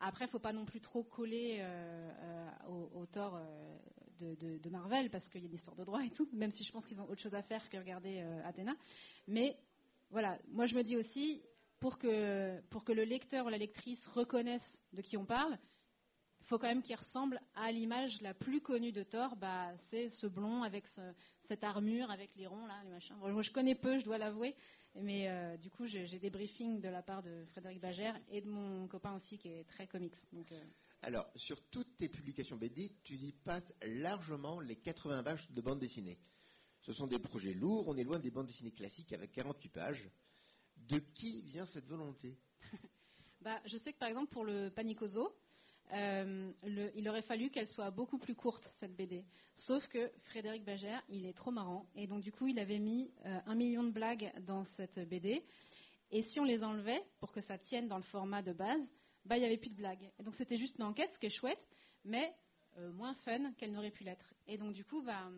Après, il faut pas non plus trop coller euh, euh, au, Thor euh, de, Marvel parce qu'il y a une histoire de droit et tout, même si je pense qu'ils ont autre chose à faire que regarder Athéna. Mais voilà, moi je me dis aussi, pour que, pour que le lecteur ou la lectrice reconnaisse de qui on parle, faut quand même qu'il ressemble à l'image la plus connue de Thor. Bah, c'est ce blond avec cette armure, avec les ronds là, les machins. moi, je connais peu, je dois l'avouer, mais euh, du coup, j'ai des briefings de la part de Frédéric Bagère et de mon copain aussi qui est très comics. Donc, euh. Alors, sur toutes tes publications BD, tu y passes largement les 80 pages de bande dessinée. Ce sont des projets lourds, on est loin des bandes dessinées classiques avec 48 pages. De qui vient cette volonté? Bah, Je sais que par exemple pour le Panicoso, euh, il aurait fallu qu'elle soit beaucoup plus courte, cette BD. Sauf que Frédéric Bagère, il est trop marrant. Et donc, du coup, il avait mis euh, un million de blagues dans cette BD. Et si on les enlevait, pour que ça tienne dans le format de base, bah, il n'y avait plus de blagues. Et donc, c'était juste une enquête, ce qui est chouette, mais euh, moins fun qu'elle n'aurait pu l'être. Et donc, du coup, bah,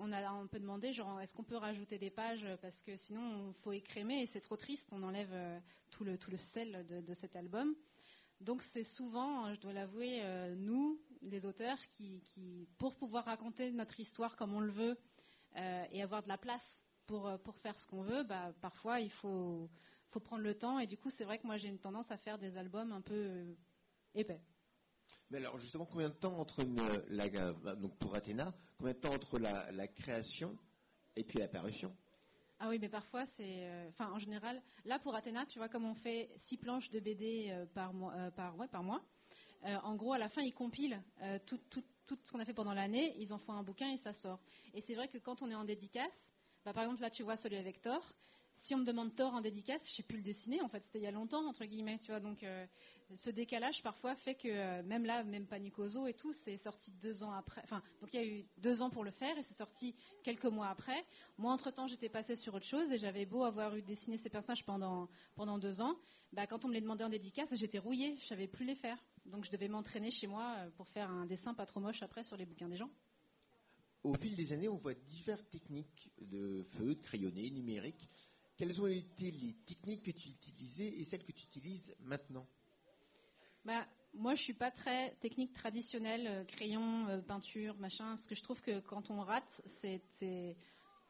on a un peu demandé, genre, est-ce qu'on peut rajouter des pages Parce que sinon, il faut écrémer et c'est trop triste. On enlève tout, le, tout le sel de cet album. Donc c'est souvent, hein, je dois l'avouer, euh, nous, les auteurs, qui, pour pouvoir raconter notre histoire comme on le veut euh, et avoir de la place pour, euh, pour faire ce qu'on veut, bah, parfois il faut, faut prendre le temps. Et du coup, c'est vrai que moi j'ai une tendance à faire des albums un peu épais. Mais alors justement, combien de temps entre la, donc pour Athéna, combien de temps entre la, la création et puis la parution ah oui, mais parfois c'est, euh, enfin en général, là pour Athéna, tu vois comme on fait six planches de BD euh, par mois, euh, par, ouais, par mois. en gros, à la fin, ils compilent tout, tout, tout, ce qu'on a fait pendant l'année, ils en font un bouquin et ça sort. Et c'est vrai que quand on est en dédicace, bah, par exemple là tu vois celui avec Thor, si on me demande Thor en dédicace, je sais plus le dessiner. En fait, c'était il y a longtemps entre guillemets, tu vois. Donc, ce décalage parfois fait que même là, même Panicoso et tout, c'est sorti deux ans après. Enfin, donc il y a eu deux ans pour le faire et c'est sorti quelques mois après. Moi, entre-temps, j'étais passée sur autre chose et j'avais beau avoir eu dessiné ces personnages pendant, pendant deux ans, bah, quand on me les demandait en dédicace, j'étais rouillée, je savais plus les faire. Donc je devais m'entraîner chez moi euh, pour faire un dessin pas trop moche après sur les bouquins des gens. Au fil des années, on voit diverses techniques de feu, de crayonné, numérique. Quelles ont été les techniques que tu utilisais et celles que tu utilises maintenant bah, moi, je suis pas très technique traditionnelle, euh, crayon, euh, peinture, machin, parce que je trouve que quand on rate, c'est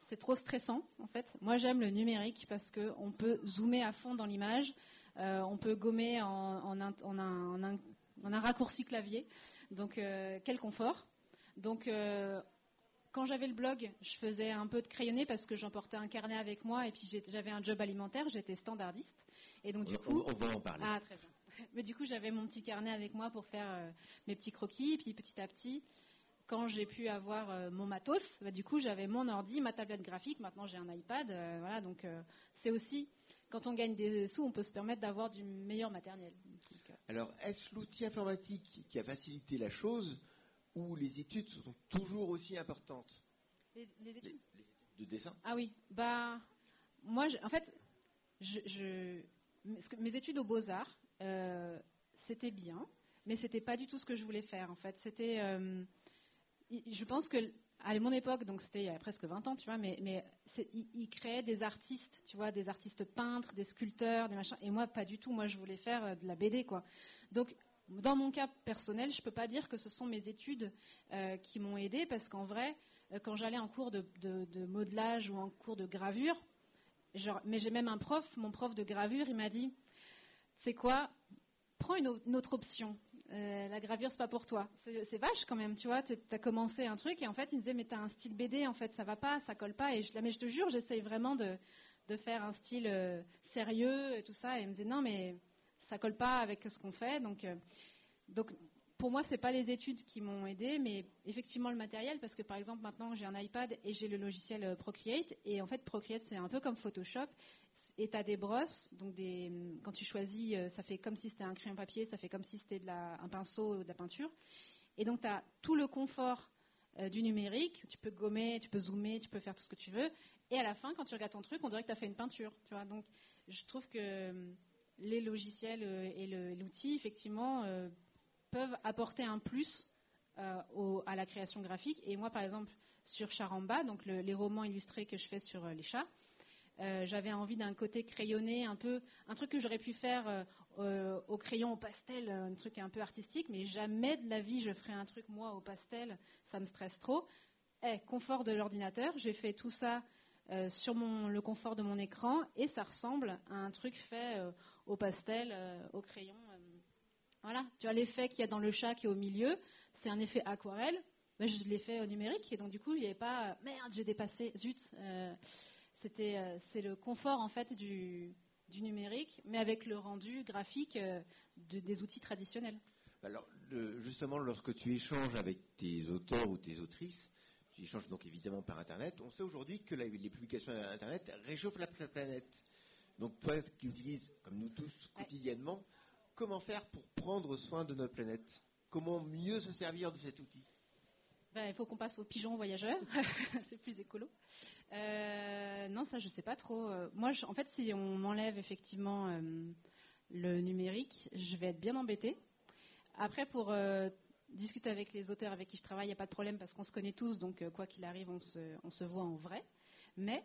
c'est trop stressant en fait. Moi j'aime le numérique parce qu'on peut zoomer à fond dans l'image, euh, on peut gommer en, un, raccourci clavier, donc quel confort. Quand j'avais le blog, je faisais un peu de crayonné parce que j'emportais un carnet avec moi et puis j'avais un job alimentaire, j'étais standardiste. Et donc du coup, on, va en parler. Ah très bien. Mais du coup j'avais mon petit carnet avec moi pour faire mes petits croquis, et puis petit à petit quand j'ai pu avoir euh, mon matos, bah, du coup j'avais mon ordi, ma tablette graphique, maintenant j'ai un iPad, euh, voilà, donc euh, c'est aussi quand on gagne des sous, on peut se permettre d'avoir du meilleur matériel. Alors, est-ce l'outil informatique qui a facilité la chose ou les études sont toujours aussi importantes les, études de dessin Ah oui, bah moi, en fait, je, mes études aux beaux arts, c'était bien, mais c'était pas du tout ce que je voulais faire. En fait, c'était je pense que à mon époque, donc c'était il y a presque 20 ans, tu vois, mais, mais ils, créaient des artistes, tu vois, des artistes peintres, des sculpteurs, des machins. Et moi, pas du tout. Moi, je voulais faire euh, de la BD, quoi. Donc, dans mon cas personnel, je peux pas dire que ce sont mes études euh, qui m'ont aidé, parce qu'en vrai, euh, quand j'allais en cours de, modelage ou en cours de gravure, mais j'ai même un prof, mon prof de gravure, il m'a dit, c'est quoi? Prends une autre option. Euh, la gravure c'est pas pour toi. C'est vache quand même, tu vois. Tu as commencé un truc et en fait il me disait mais t'as un style BD en fait ça va pas, ça colle pas et je mais je te jure j'essaye vraiment de, faire un style sérieux et tout ça et il me disait non mais ça colle pas avec ce qu'on fait donc euh, pour moi c'est pas les études qui m'ont aidé mais effectivement le matériel parce que par exemple maintenant j'ai un iPad et j'ai le logiciel Procreate et en fait Procreate c'est un peu comme Photoshop et tu as des brosses, donc des, quand tu choisis, euh, ça fait comme si c'était un crayon papier, ça fait comme si c'était un pinceau ou de la peinture. Et donc tu as tout le confort euh, du numérique, tu peux gommer, tu peux zoomer, tu peux faire tout ce que tu veux. Et à la fin, quand tu regardes ton truc, on dirait que tu as fait une peinture. Donc je trouve que euh, les logiciels et l'outil, effectivement, peuvent apporter un plus à la création graphique. Et moi, par exemple, sur Charamba, donc les romans illustrés que je fais sur les chats, euh, j'avais envie d'un côté crayonné, un peu, un truc que j'aurais pu faire euh, euh, au crayon, au pastel, un truc un peu artistique, mais jamais de la vie je ferai un truc moi au pastel, ça me stresse trop. Eh, confort de l'ordinateur, j'ai fait tout ça sur le confort de mon écran et ça ressemble à un truc fait au pastel, au crayon. voilà, tu as l'effet qu'il y a dans le chat qui est au milieu, c'est un effet aquarelle. mais je l'ai fait au numérique et donc du coup il n'y avait pas merde j'ai dépassé zut c'était, euh, c'est le confort en fait du, numérique, mais avec le rendu graphique euh, des outils traditionnels. Alors, justement, lorsque tu échanges avec tes auteurs ou tes autrices, tu échanges donc évidemment par Internet. On sait aujourd'hui que les publications Internet réchauffent la planète. Donc, toi qui utilises, comme nous tous, quotidiennement, comment faire pour prendre soin de notre planète? Comment mieux se servir de cet outil? Ben, Il faut qu'on passe aux pigeons voyageurs, c'est plus écolo. Euh, non, ça, je sais pas trop. Euh, moi, en fait, si on m'enlève effectivement euh, le numérique, je vais être bien embêtée. Après, pour discuter avec les auteurs avec qui je travaille, il n'y a pas de problème parce qu'on se connaît tous, donc quoi qu'il arrive, on se, voit en vrai. Mais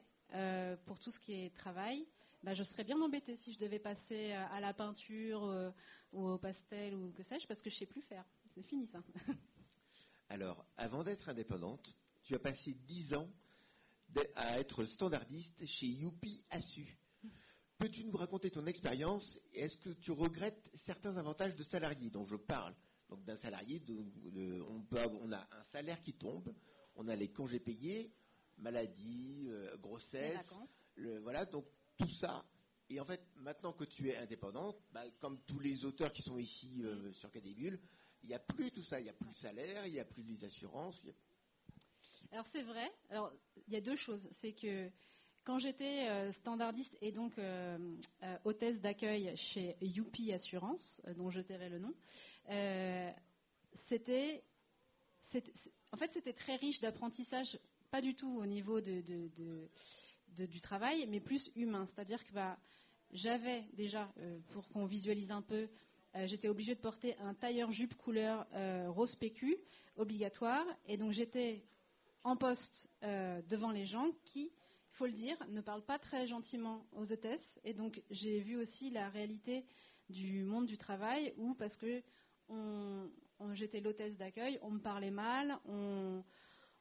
pour tout ce qui est travail, bah, je serais bien embêtée si je devais passer à la peinture ou au pastel ou que sais-je, parce que je sais plus faire. C'est fini ça. Alors, avant d'être indépendante, tu as passé dix ans à être standardiste chez Youpi Assu. Peux-tu nous raconter ton expérience et est-ce que tu regrettes certains avantages de salarié dont je parle? Donc d'un salarié, on, a un salaire qui tombe, on a les congés payés, maladie, euh, grossesse, voilà, donc tout ça. Et en fait, maintenant que tu es indépendante, bah, comme tous les auteurs qui sont ici euh, sur Cadébule, il n'y a plus tout ça, il n'y a plus le salaire, il n'y a plus les assurances, alors c'est vrai. Alors il y a deux choses. C'est que quand j'étais euh, standardiste et donc euh, hôtesse d'accueil chez Youpi Assurance, dont je tairai le nom, c'était, en fait c'était très riche d'apprentissage, pas du tout au niveau de, du travail, mais plus humain. C'est-à-dire que bah, j'avais déjà, pour qu'on visualise un peu, j'étais obligée de porter un tailleur jupe couleur rose PQ obligatoire, et donc j'étais en poste euh, devant les gens qui, il faut le dire, ne parlent pas très gentiment aux hôtesses. Et donc j'ai vu aussi la réalité du monde du travail où, parce que j'étais l'hôtesse d'accueil, on me parlait mal,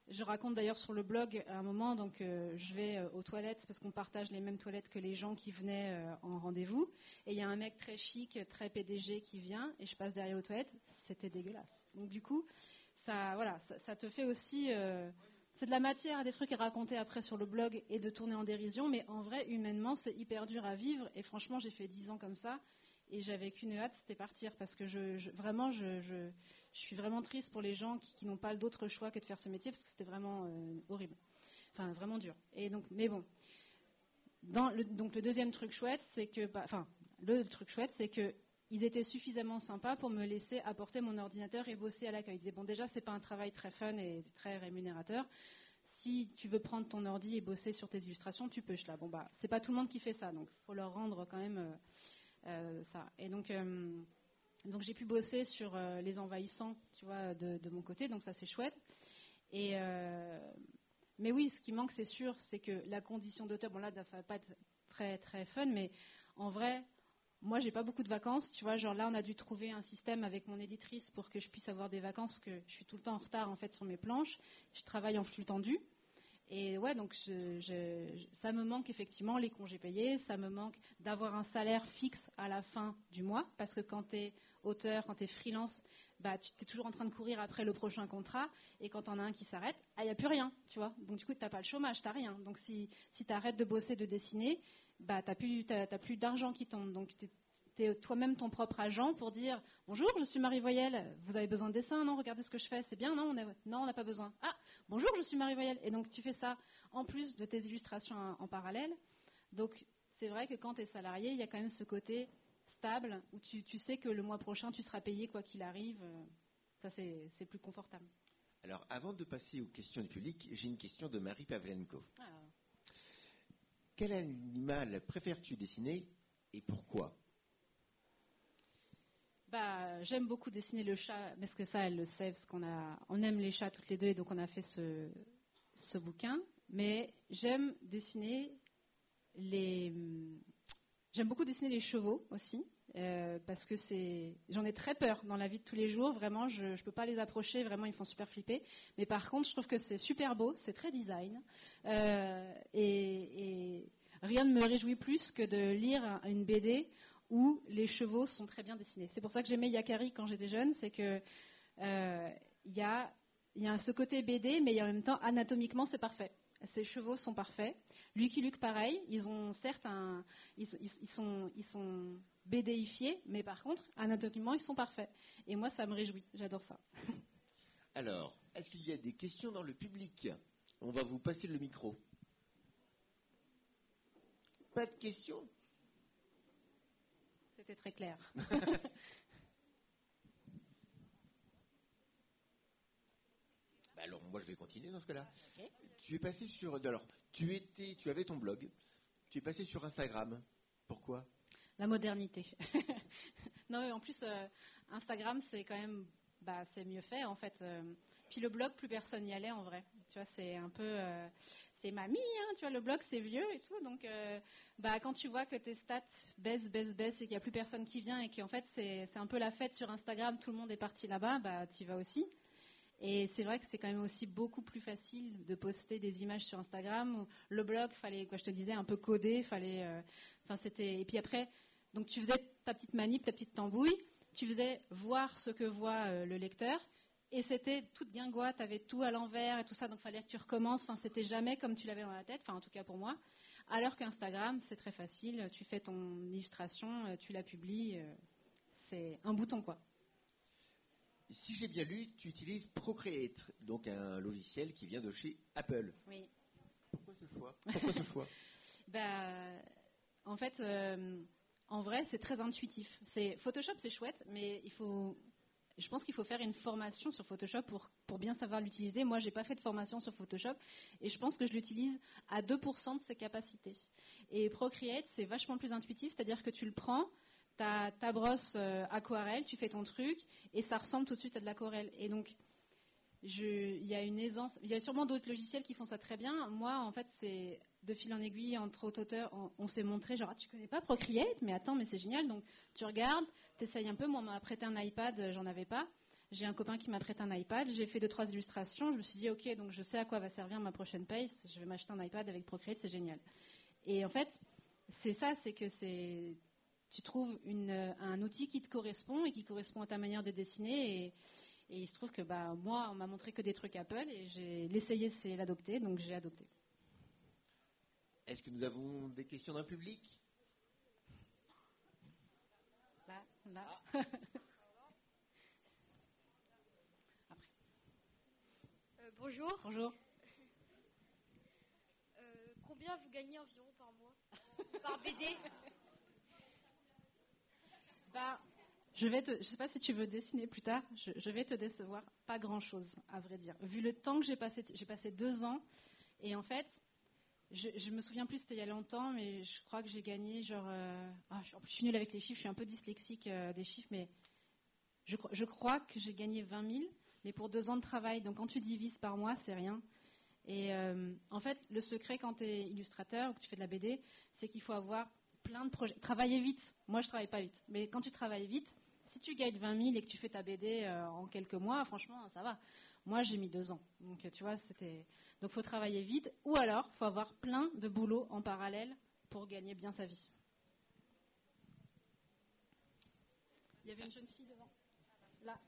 je raconte d'ailleurs sur le blog à un moment, donc euh, je vais euh, aux toilettes parce qu'on partage les mêmes toilettes que les gens qui venaient en rendez-vous. Et il y a un mec très chic, très PDG qui vient et je passe derrière aux toilettes. C'était dégueulasse. Donc du coup, ça, voilà, ça, te fait aussi c'est de la matière des trucs à raconter après sur le blog et de tourner en dérision, mais en vrai, humainement, c'est hyper dur à vivre. Et franchement, j'ai fait dix ans comme ça et j'avais qu'une hâte, c'était partir parce que vraiment, je, suis vraiment triste pour les gens qui, n'ont pas d'autre choix que de faire ce métier parce que c'était vraiment euh, horrible, enfin vraiment dur. Et donc, mais bon. donc le deuxième truc chouette, c'est que, bah, enfin, le truc chouette, c'est que ils étaient suffisamment sympas pour me laisser apporter mon ordinateur et bosser à l'accueil. Ils disaient bon déjà c'est pas un travail très fun et très rémunérateur. Si tu veux prendre ton ordi et bosser sur tes illustrations, tu peux. Je là bon bah c'est pas tout le monde qui fait ça, donc faut leur rendre quand même euh, ça. Et donc euh, donc j'ai pu bosser sur les envahissants, tu vois, de, mon côté, donc ça c'est chouette. Et, euh, mais oui, ce qui manque, c'est sûr, c'est que la condition d'auteur, bon là, ça va pas être très, très fun, mais en vrai, moi, j'ai pas beaucoup de vacances, tu vois. Genre là, on a dû trouver un système avec mon éditrice pour que je puisse avoir des vacances, que je suis tout le temps en retard en fait sur mes planches. Je travaille en flux tendu. Et ouais, donc ça me manque effectivement les congés payés, ça me manque d'avoir un salaire fixe à la fin du mois, parce que quand tu es auteur, quand tu es freelance, bah, tu es toujours en train de courir après le prochain contrat, et quand on a un qui s'arrête, il ah, n'y a plus rien, tu vois. Donc du coup, tu n'as pas le chômage, tu n'as rien. Donc si, si tu arrêtes de bosser, de dessiner, bah, tu plus, plus d'argent qui tombe. Donc tu es, toi-même ton propre agent pour dire Bonjour, je suis Marie Voyelle, vous avez besoin de dessin Non, regardez ce que je fais, c'est bien, non? On Non, on n'a pas besoin. Ah, bonjour, je suis Marie Voyelle. Et donc tu fais ça en plus de tes illustrations en, parallèle. Donc c'est vrai que quand tu es salarié, il y a quand même ce côté stable où tu, sais que le mois prochain tu seras payé quoi qu'il arrive. Ça, c'est plus confortable. Alors, avant de passer aux questions du public, j'ai une question de Marie Pavlenko. Ah. Quel animal préfères-tu dessiner et pourquoi? Bah, j'aime beaucoup dessiner le chat, parce que ça, elle le sait, parce qu'on on aime les chats toutes les deux, et donc on a fait ce, bouquin. Mais j'aime dessiner les, j'aime beaucoup dessiner les chevaux aussi, euh, parce que c'est, j'en ai très peur dans la vie de tous les jours. Vraiment, je ne peux pas les approcher. Vraiment, ils font super flipper. Mais par contre, je trouve que c'est super beau, c'est très design, euh, et, rien ne me réjouit plus que de lire une BD où les chevaux sont très bien dessinés. C'est pour ça que j'aimais Yakari quand j'étais jeune, c'est que euh, il y, a, y, ce côté BD, mais en même temps anatomiquement c'est parfait. Ces chevaux sont parfaits. Lucky Luke pareil, ils ont certes ils, sont, ils sont BDifiés, mais par contre anatomiquement ils sont parfaits. Et moi ça me réjouit, j'adore ça. Alors, est-ce qu'il y a des questions dans le public? On va vous passer le micro. Pas de questions? C'était très clair. Bah alors, moi, je vais continuer dans ce cas-là. Tu es passé sur. Alors, tu étais, tu avais ton blog. Tu es passé sur Instagram. Pourquoi? La modernité. non, en plus, euh, Instagram, c'est quand même, bah, c'est mieux fait en fait. Euh. puis le blog, plus personne n'y allait en vrai. Tu vois, c'est un peu. Euh, c'est mamie, hein, tu vois, le blog c'est vieux et tout, donc euh, bah, quand tu vois que tes stats baissent, baissent, baissent et qu'il n'y a plus personne qui vient et qu'en fait c'est un peu la fête sur Instagram, tout le monde est parti là-bas, bah tu y vas aussi. Et c'est vrai que c'est quand même aussi beaucoup plus facile de poster des images sur Instagram. le blog, fallait, quoi, je te disais, un peu coder, fallait, euh, enfin c'était. Et puis après, donc tu faisais ta petite manip, ta petite tambouille, tu faisais voir ce que voit euh, le lecteur, et c'était toute guingois, tu avais tout à l'envers et tout ça, donc il fallait que tu recommences. Enfin, c'était jamais comme tu l'avais dans la tête, enfin, en tout cas pour moi. Alors qu'Instagram, c'est très facile. Tu fais ton illustration, euh, tu la publies. Euh, c'est un bouton, quoi. Si j'ai bien lu, tu utilises Procreate, donc un logiciel qui vient de chez Apple. Oui. Pourquoi ce choix? Pourquoi ce choix? Bah, En fait, euh, en vrai, c'est très intuitif. Photoshop, c'est chouette, mais il faut je pense qu'il faut faire une formation sur Photoshop pour, pour bien savoir l'utiliser. Moi, je n'ai pas fait de formation sur Photoshop et je pense que je l'utilise à 2% de ses capacités. Et Procreate, c'est vachement plus intuitif, c'est-à-dire que tu le prends, ta, ta brosse euh, aquarelle, tu fais ton truc et ça ressemble tout de suite à de l'aquarelle. Et donc, il y a une aisance. Il y a sûrement d'autres logiciels qui font ça très bien. Moi, en fait, c'est de fil en aiguille entre autres auteurs, on, s'est montré genre ah, tu connais pas Procreate, mais attends, mais c'est génial. Donc tu regardes, tu essayes un peu. Moi, on m'a prêté un iPad, euh, j'en avais pas. J'ai un copain qui m'a prêté un iPad. J'ai fait deux trois illustrations. Je me suis dit ok, donc je sais à quoi va servir ma prochaine pace. Je vais m'acheter un iPad avec Procreate, c'est génial. Et en fait, c'est ça, c'est que c'est tu trouves une, un outil qui te correspond et qui correspond à ta manière de dessiner et il se trouve que bah, moi, on m'a montré que des trucs Apple et j'ai l'essayer, c'est l'adopter, donc j'ai adopté. Est-ce que nous avons des questions d'un public? Là, là. Ah. Après. Euh, bonjour. Bonjour. Euh, combien vous gagnez environ par mois? Par BD bah, je je sais pas si tu veux dessiner plus tard, je, vais te décevoir. Pas grand chose, à vrai dire. Vu le temps que j'ai passé, j'ai passé deux ans, et en fait, je, je me souviens plus, c'était il y a longtemps, mais je crois que j'ai gagné genre. Euh, ah, je, suis nulle avec les chiffres, je suis un peu dyslexique euh, des chiffres, mais je, crois que j'ai gagné 20 000. mais pour deux ans de travail. Donc quand tu divises par mois, c'est rien. Et euh, en fait, le secret quand tu es illustrateur ou que tu fais de la BD, c'est qu'il faut avoir plein de projets. Travailler vite. Moi, je travaille pas vite. Mais quand tu travailles vite, tu gagnes 20 000 et que tu fais ta BD euh, en quelques mois, franchement, ça va. Moi, j'ai mis deux ans. Donc, tu vois, c'était. Donc, faut travailler vite. Ou alors, faut avoir plein de boulot en parallèle pour gagner bien sa vie. Il y avait une jeune fille devant. Là.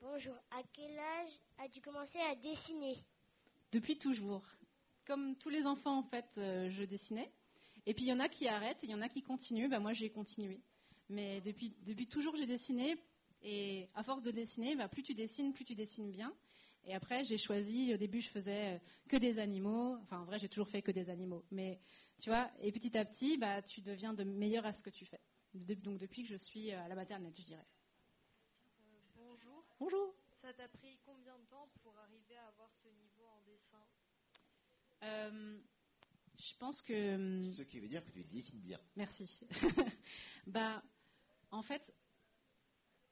Bonjour. À quel âge as-tu commencé à dessiner? Depuis toujours. Comme tous les enfants, en fait, euh, je dessinais. Et puis il y en a qui arrêtent, et il y en a qui continuent. Bah, moi, j'ai continué. Mais depuis, depuis toujours, j'ai dessiné. Et à force de dessiner, bah, plus tu dessines, plus tu dessines bien. Et après, j'ai choisi, au début, je faisais euh, que des animaux. Enfin, en vrai, j'ai toujours fait que des animaux. Mais, tu vois, et petit à petit, bah, tu deviens de meilleur à ce que tu fais. Donc, depuis que je suis à la maternelle, je dirais. bonjour. Bonjour. Ça t'a pris combien de temps pour arriver à avoir ce niveau en dessin euh, Je pense que. Ce qui veut dire que tu dessines bien. Merci. bah, en fait,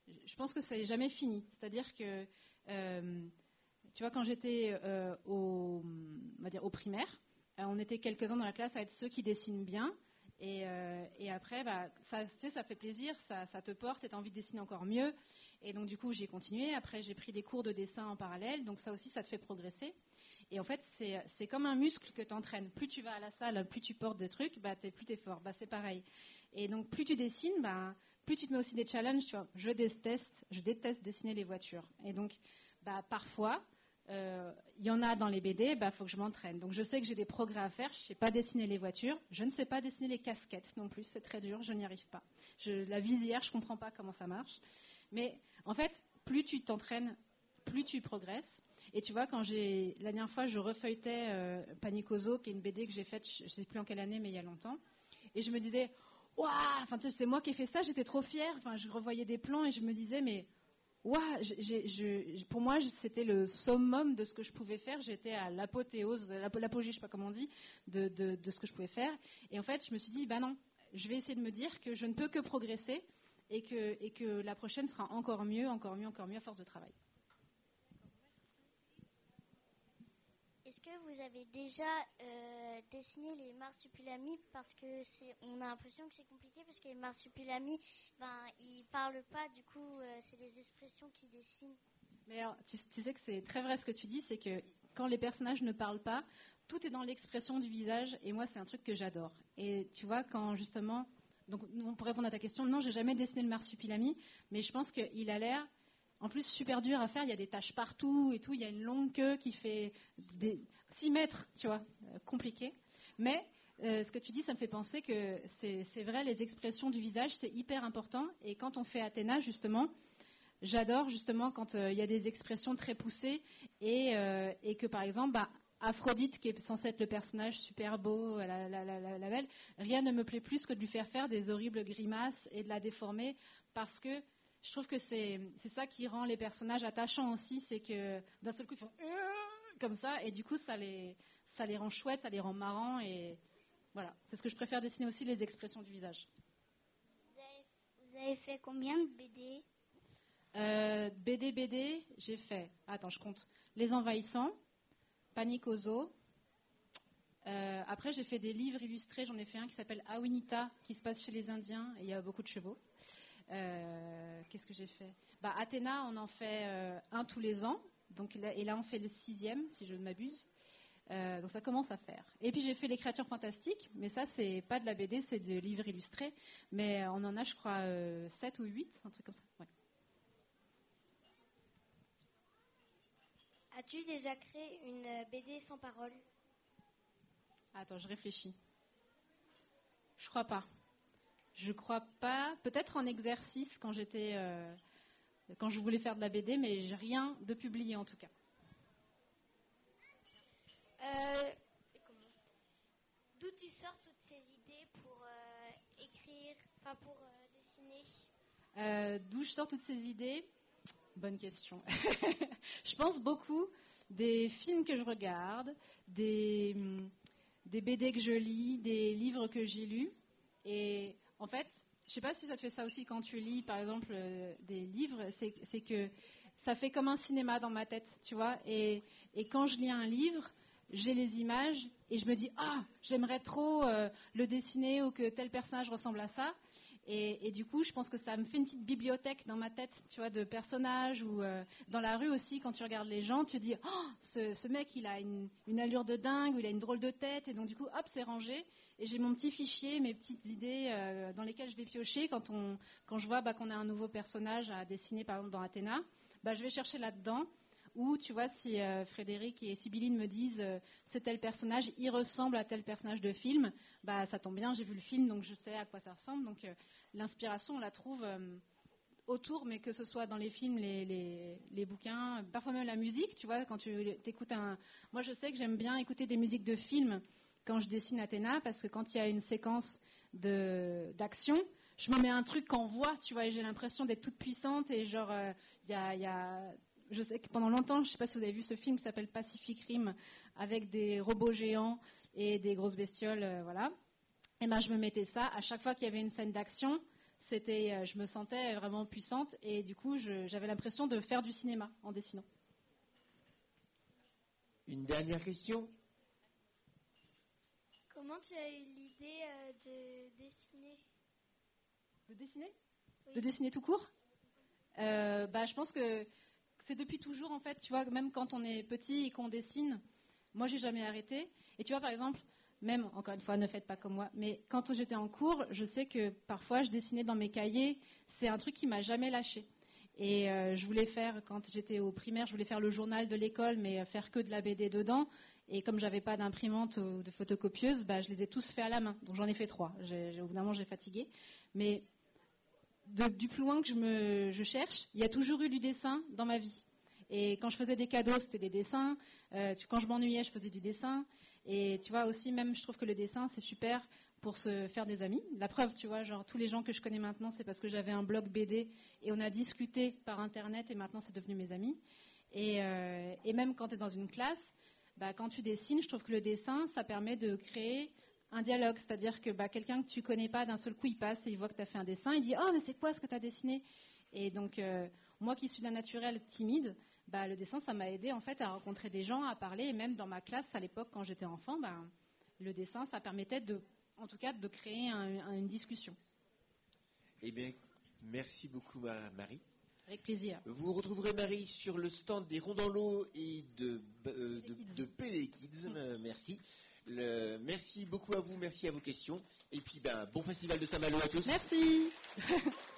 je pense que ça n'est jamais fini. C'est-à-dire que. Euh, tu vois, quand j'étais euh, au, on va dire, au primaire, on était quelques-uns dans la classe à être ceux qui dessinent bien. Et, euh, et après, bah, ça, tu sais, ça fait plaisir, ça, ça te porte et tu as envie de dessiner encore mieux. Et donc, du coup, j'ai continué. Après, j'ai pris des cours de dessin en parallèle. Donc, ça aussi, ça te fait progresser. Et en fait, c'est comme un muscle que tu entraînes. Plus tu vas à la salle, plus tu portes des trucs, bah, es, plus tu es fort. Bah, c'est pareil. Et donc, plus tu dessines, bah, plus tu te mets aussi des challenges. Tu vois. Je déteste, je déteste dessiner les voitures. Et donc, bah, parfois, il euh, y en a dans les BD, il bah, faut que je m'entraîne. Donc je sais que j'ai des progrès à faire. Je ne sais pas dessiner les voitures. Je ne sais pas dessiner les casquettes non plus. C'est très dur. Je n'y arrive pas. Je, la visière, je ne comprends pas comment ça marche. Mais en fait, plus tu t'entraînes, plus tu progresses. Et tu vois, quand j'ai la dernière fois, je refeuilletais euh, Panicoso, qui est une BD que j'ai faite, je ne sais plus en quelle année, mais il y a longtemps. Et je me disais, waouh, enfin, c'est moi qui ai fait ça, j'étais trop fière. Enfin, je revoyais des plans et je me disais, mais pour moi, c'était le summum de ce que je pouvais faire. J'étais à l'apothéose, l'apogée, je sais pas comment on dit, de, ce que je pouvais faire. Et en fait, je me suis dit, bah non, je vais essayer de me dire que je ne peux que progresser et que la prochaine sera encore mieux, encore mieux, encore mieux à force de travail. Avez déjà euh, dessiné les marsupilamis parce que on a l'impression que c'est compliqué parce que les marsupilamis, ben ils parlent pas, du coup euh, c'est des expressions qui dessinent. Mais alors, tu, sais que c'est très vrai ce que tu dis, c'est que quand les personnages ne parlent pas, tout est dans l'expression du visage et moi c'est un truc que j'adore. Et tu vois quand justement, donc pour répondre à ta question, non j'ai jamais dessiné le marsupilami, mais je pense qu'il a l'air en plus, super dur à faire. Il y a des taches partout et tout. Il y a une longue queue qui fait des 6 mètres, tu vois, euh, compliqué. Mais euh, ce que tu dis, ça me fait penser que c'est vrai, les expressions du visage, c'est hyper important. Et quand on fait Athéna, justement, j'adore justement quand euh, il y a des expressions très poussées et, que, par exemple, bah, Aphrodite, qui est censée être le personnage super beau, la, la, belle, rien ne me plaît plus que de lui faire faire des horribles grimaces et de la déformer parce que je trouve que c'est ça qui rend les personnages attachants aussi, c'est que d'un seul coup ils font euh, comme ça et du coup ça les ça les rend chouettes, ça les rend marrants et voilà, c'est ce que je préfère dessiner aussi les expressions du visage. Vous avez, fait combien de BD euh, BD BD, j'ai fait. Attends, je compte. Les envahissants, Panique aux eaux. Euh, après, j'ai fait des livres illustrés. J'en ai fait un qui s'appelle Awinita, qui se passe chez les Indiens et il y a beaucoup de chevaux. Euh, qu'est-ce que j'ai fait? Bah, Athéna, on en fait euh, un tous les ans. Donc, et là, on fait le sixième, si je ne m'abuse. Euh, donc ça commence à faire. Et puis j'ai fait les créatures fantastiques, mais ça c'est pas de la BD, c'est des livres illustrés. Mais on en a, je crois, 7 ou 8, un truc comme ça. As-tu déjà créé une BD sans parole? Attends, je réfléchis. Je crois pas. Je crois pas. Peut-être en exercice quand j'étais, euh, quand je voulais faire de la BD, mais rien de publié en tout cas. Euh, d'où tu sors toutes ces idées pour euh, écrire, enfin pour dessiner? D'où je sors toutes ces idées? Bonne question. je pense beaucoup des films que je regarde, des, des BD que je lis, des livres que j'ai lus. Et en fait, je sais pas si ça te fait ça aussi quand tu lis, par exemple, euh, des livres, c'est que ça fait comme un cinéma dans ma tête, tu vois. Et, quand je lis un livre, j'ai les images et je me dis, ah, j'aimerais trop euh, le dessiner ou que tel personnage ressemble à ça. Et, du coup, je pense que ça me fait une petite bibliothèque dans ma tête, tu vois, de personnages ou euh, dans la rue aussi, quand tu regardes les gens, tu dis, oh, ce, mec, il a une, allure de dingue, ou il a une drôle de tête, et donc du coup, hop, c'est rangé. Et j'ai mon petit fichier, mes petites idées euh, dans lesquelles je vais piocher quand, on, quand je vois bah, qu'on a un nouveau personnage à dessiner, par exemple dans Athéna. Bah, je vais chercher là-dedans. Ou tu vois, si euh, Frédéric et Sibylline me disent c'est tel personnage, il ressemble à tel personnage de film, bah ça tombe bien, j'ai vu le film, donc je sais à quoi ça ressemble. Donc l'inspiration, on la trouve euh, autour, mais que ce soit dans les films, les, bouquins, parfois même la musique, tu vois, quand tu écoutes un... Moi, je sais que j'aime bien écouter des musiques de films quand je dessine Athéna, parce que quand il y a une séquence d'action, je me mets un truc qu'on voit, tu vois, et j'ai l'impression d'être toute puissante, et genre, euh, il y, a, Je sais que pendant longtemps, je ne sais pas si vous avez vu ce film qui s'appelle Pacific Rim, avec des robots géants et des grosses bestioles, euh, voilà et ben, je me mettais ça à chaque fois qu'il y avait une scène d'action. C'était, euh, je me sentais vraiment puissante et du coup, j'avais l'impression de faire du cinéma en dessinant. Une dernière question? Comment tu as eu l'idée euh, de dessiner? De dessiner? De dessiner tout court? Euh, bah, Je pense que c'est depuis toujours en fait, tu vois, même quand on est petit et qu'on dessine, moi j'ai jamais arrêté. Et tu vois, par exemple, même, encore une fois, ne faites pas comme moi, mais quand j'étais en cours, je sais que parfois je dessinais dans mes cahiers, c'est un truc qui m'a jamais lâché. Et euh, je voulais faire, quand j'étais au primaire, je voulais faire le journal de l'école, mais faire que de la BD dedans. Et comme j'avais pas d'imprimante ou de photocopieuse, bah, je les ai tous faits à la main. Donc j'en ai fait trois. J'ai, au bout d'un moment, j'ai fatigué. Mais du plus loin que je, me, je cherche, il y a toujours eu du dessin dans ma vie. Et quand je faisais des cadeaux, c'était des dessins. Euh, quand je m'ennuyais, je faisais du dessin. Et tu vois aussi, même, je trouve que le dessin, c'est super pour se faire des amis. La preuve, tu vois, genre tous les gens que je connais maintenant, c'est parce que j'avais un blog BD et on a discuté par Internet et maintenant c'est devenu mes amis. Et, euh, même quand tu es dans une classe, bah, quand tu dessines, je trouve que le dessin, ça permet de créer un dialogue. C'est-à-dire que bah, quelqu'un que tu connais pas, d'un seul coup, il passe et il voit que tu as fait un dessin, il dit Oh, mais c'est quoi ce que tu as dessiné? Et donc, euh, moi qui suis d'un naturel timide, bah, le dessin, ça m'a aidé en fait à rencontrer des gens, à parler. Et même dans ma classe, à l'époque, quand j'étais enfant, bah, le dessin, ça permettait de, en tout cas, de créer une discussion. Eh bien, merci beaucoup, Marie. Avec plaisir. Vous retrouverez Marie sur le stand des l'eau et de, euh, de, Kids. Euh, merci. merci beaucoup à vous, merci à vos questions. Et puis, ben, bon festival de Saint-Malo à tous. Merci.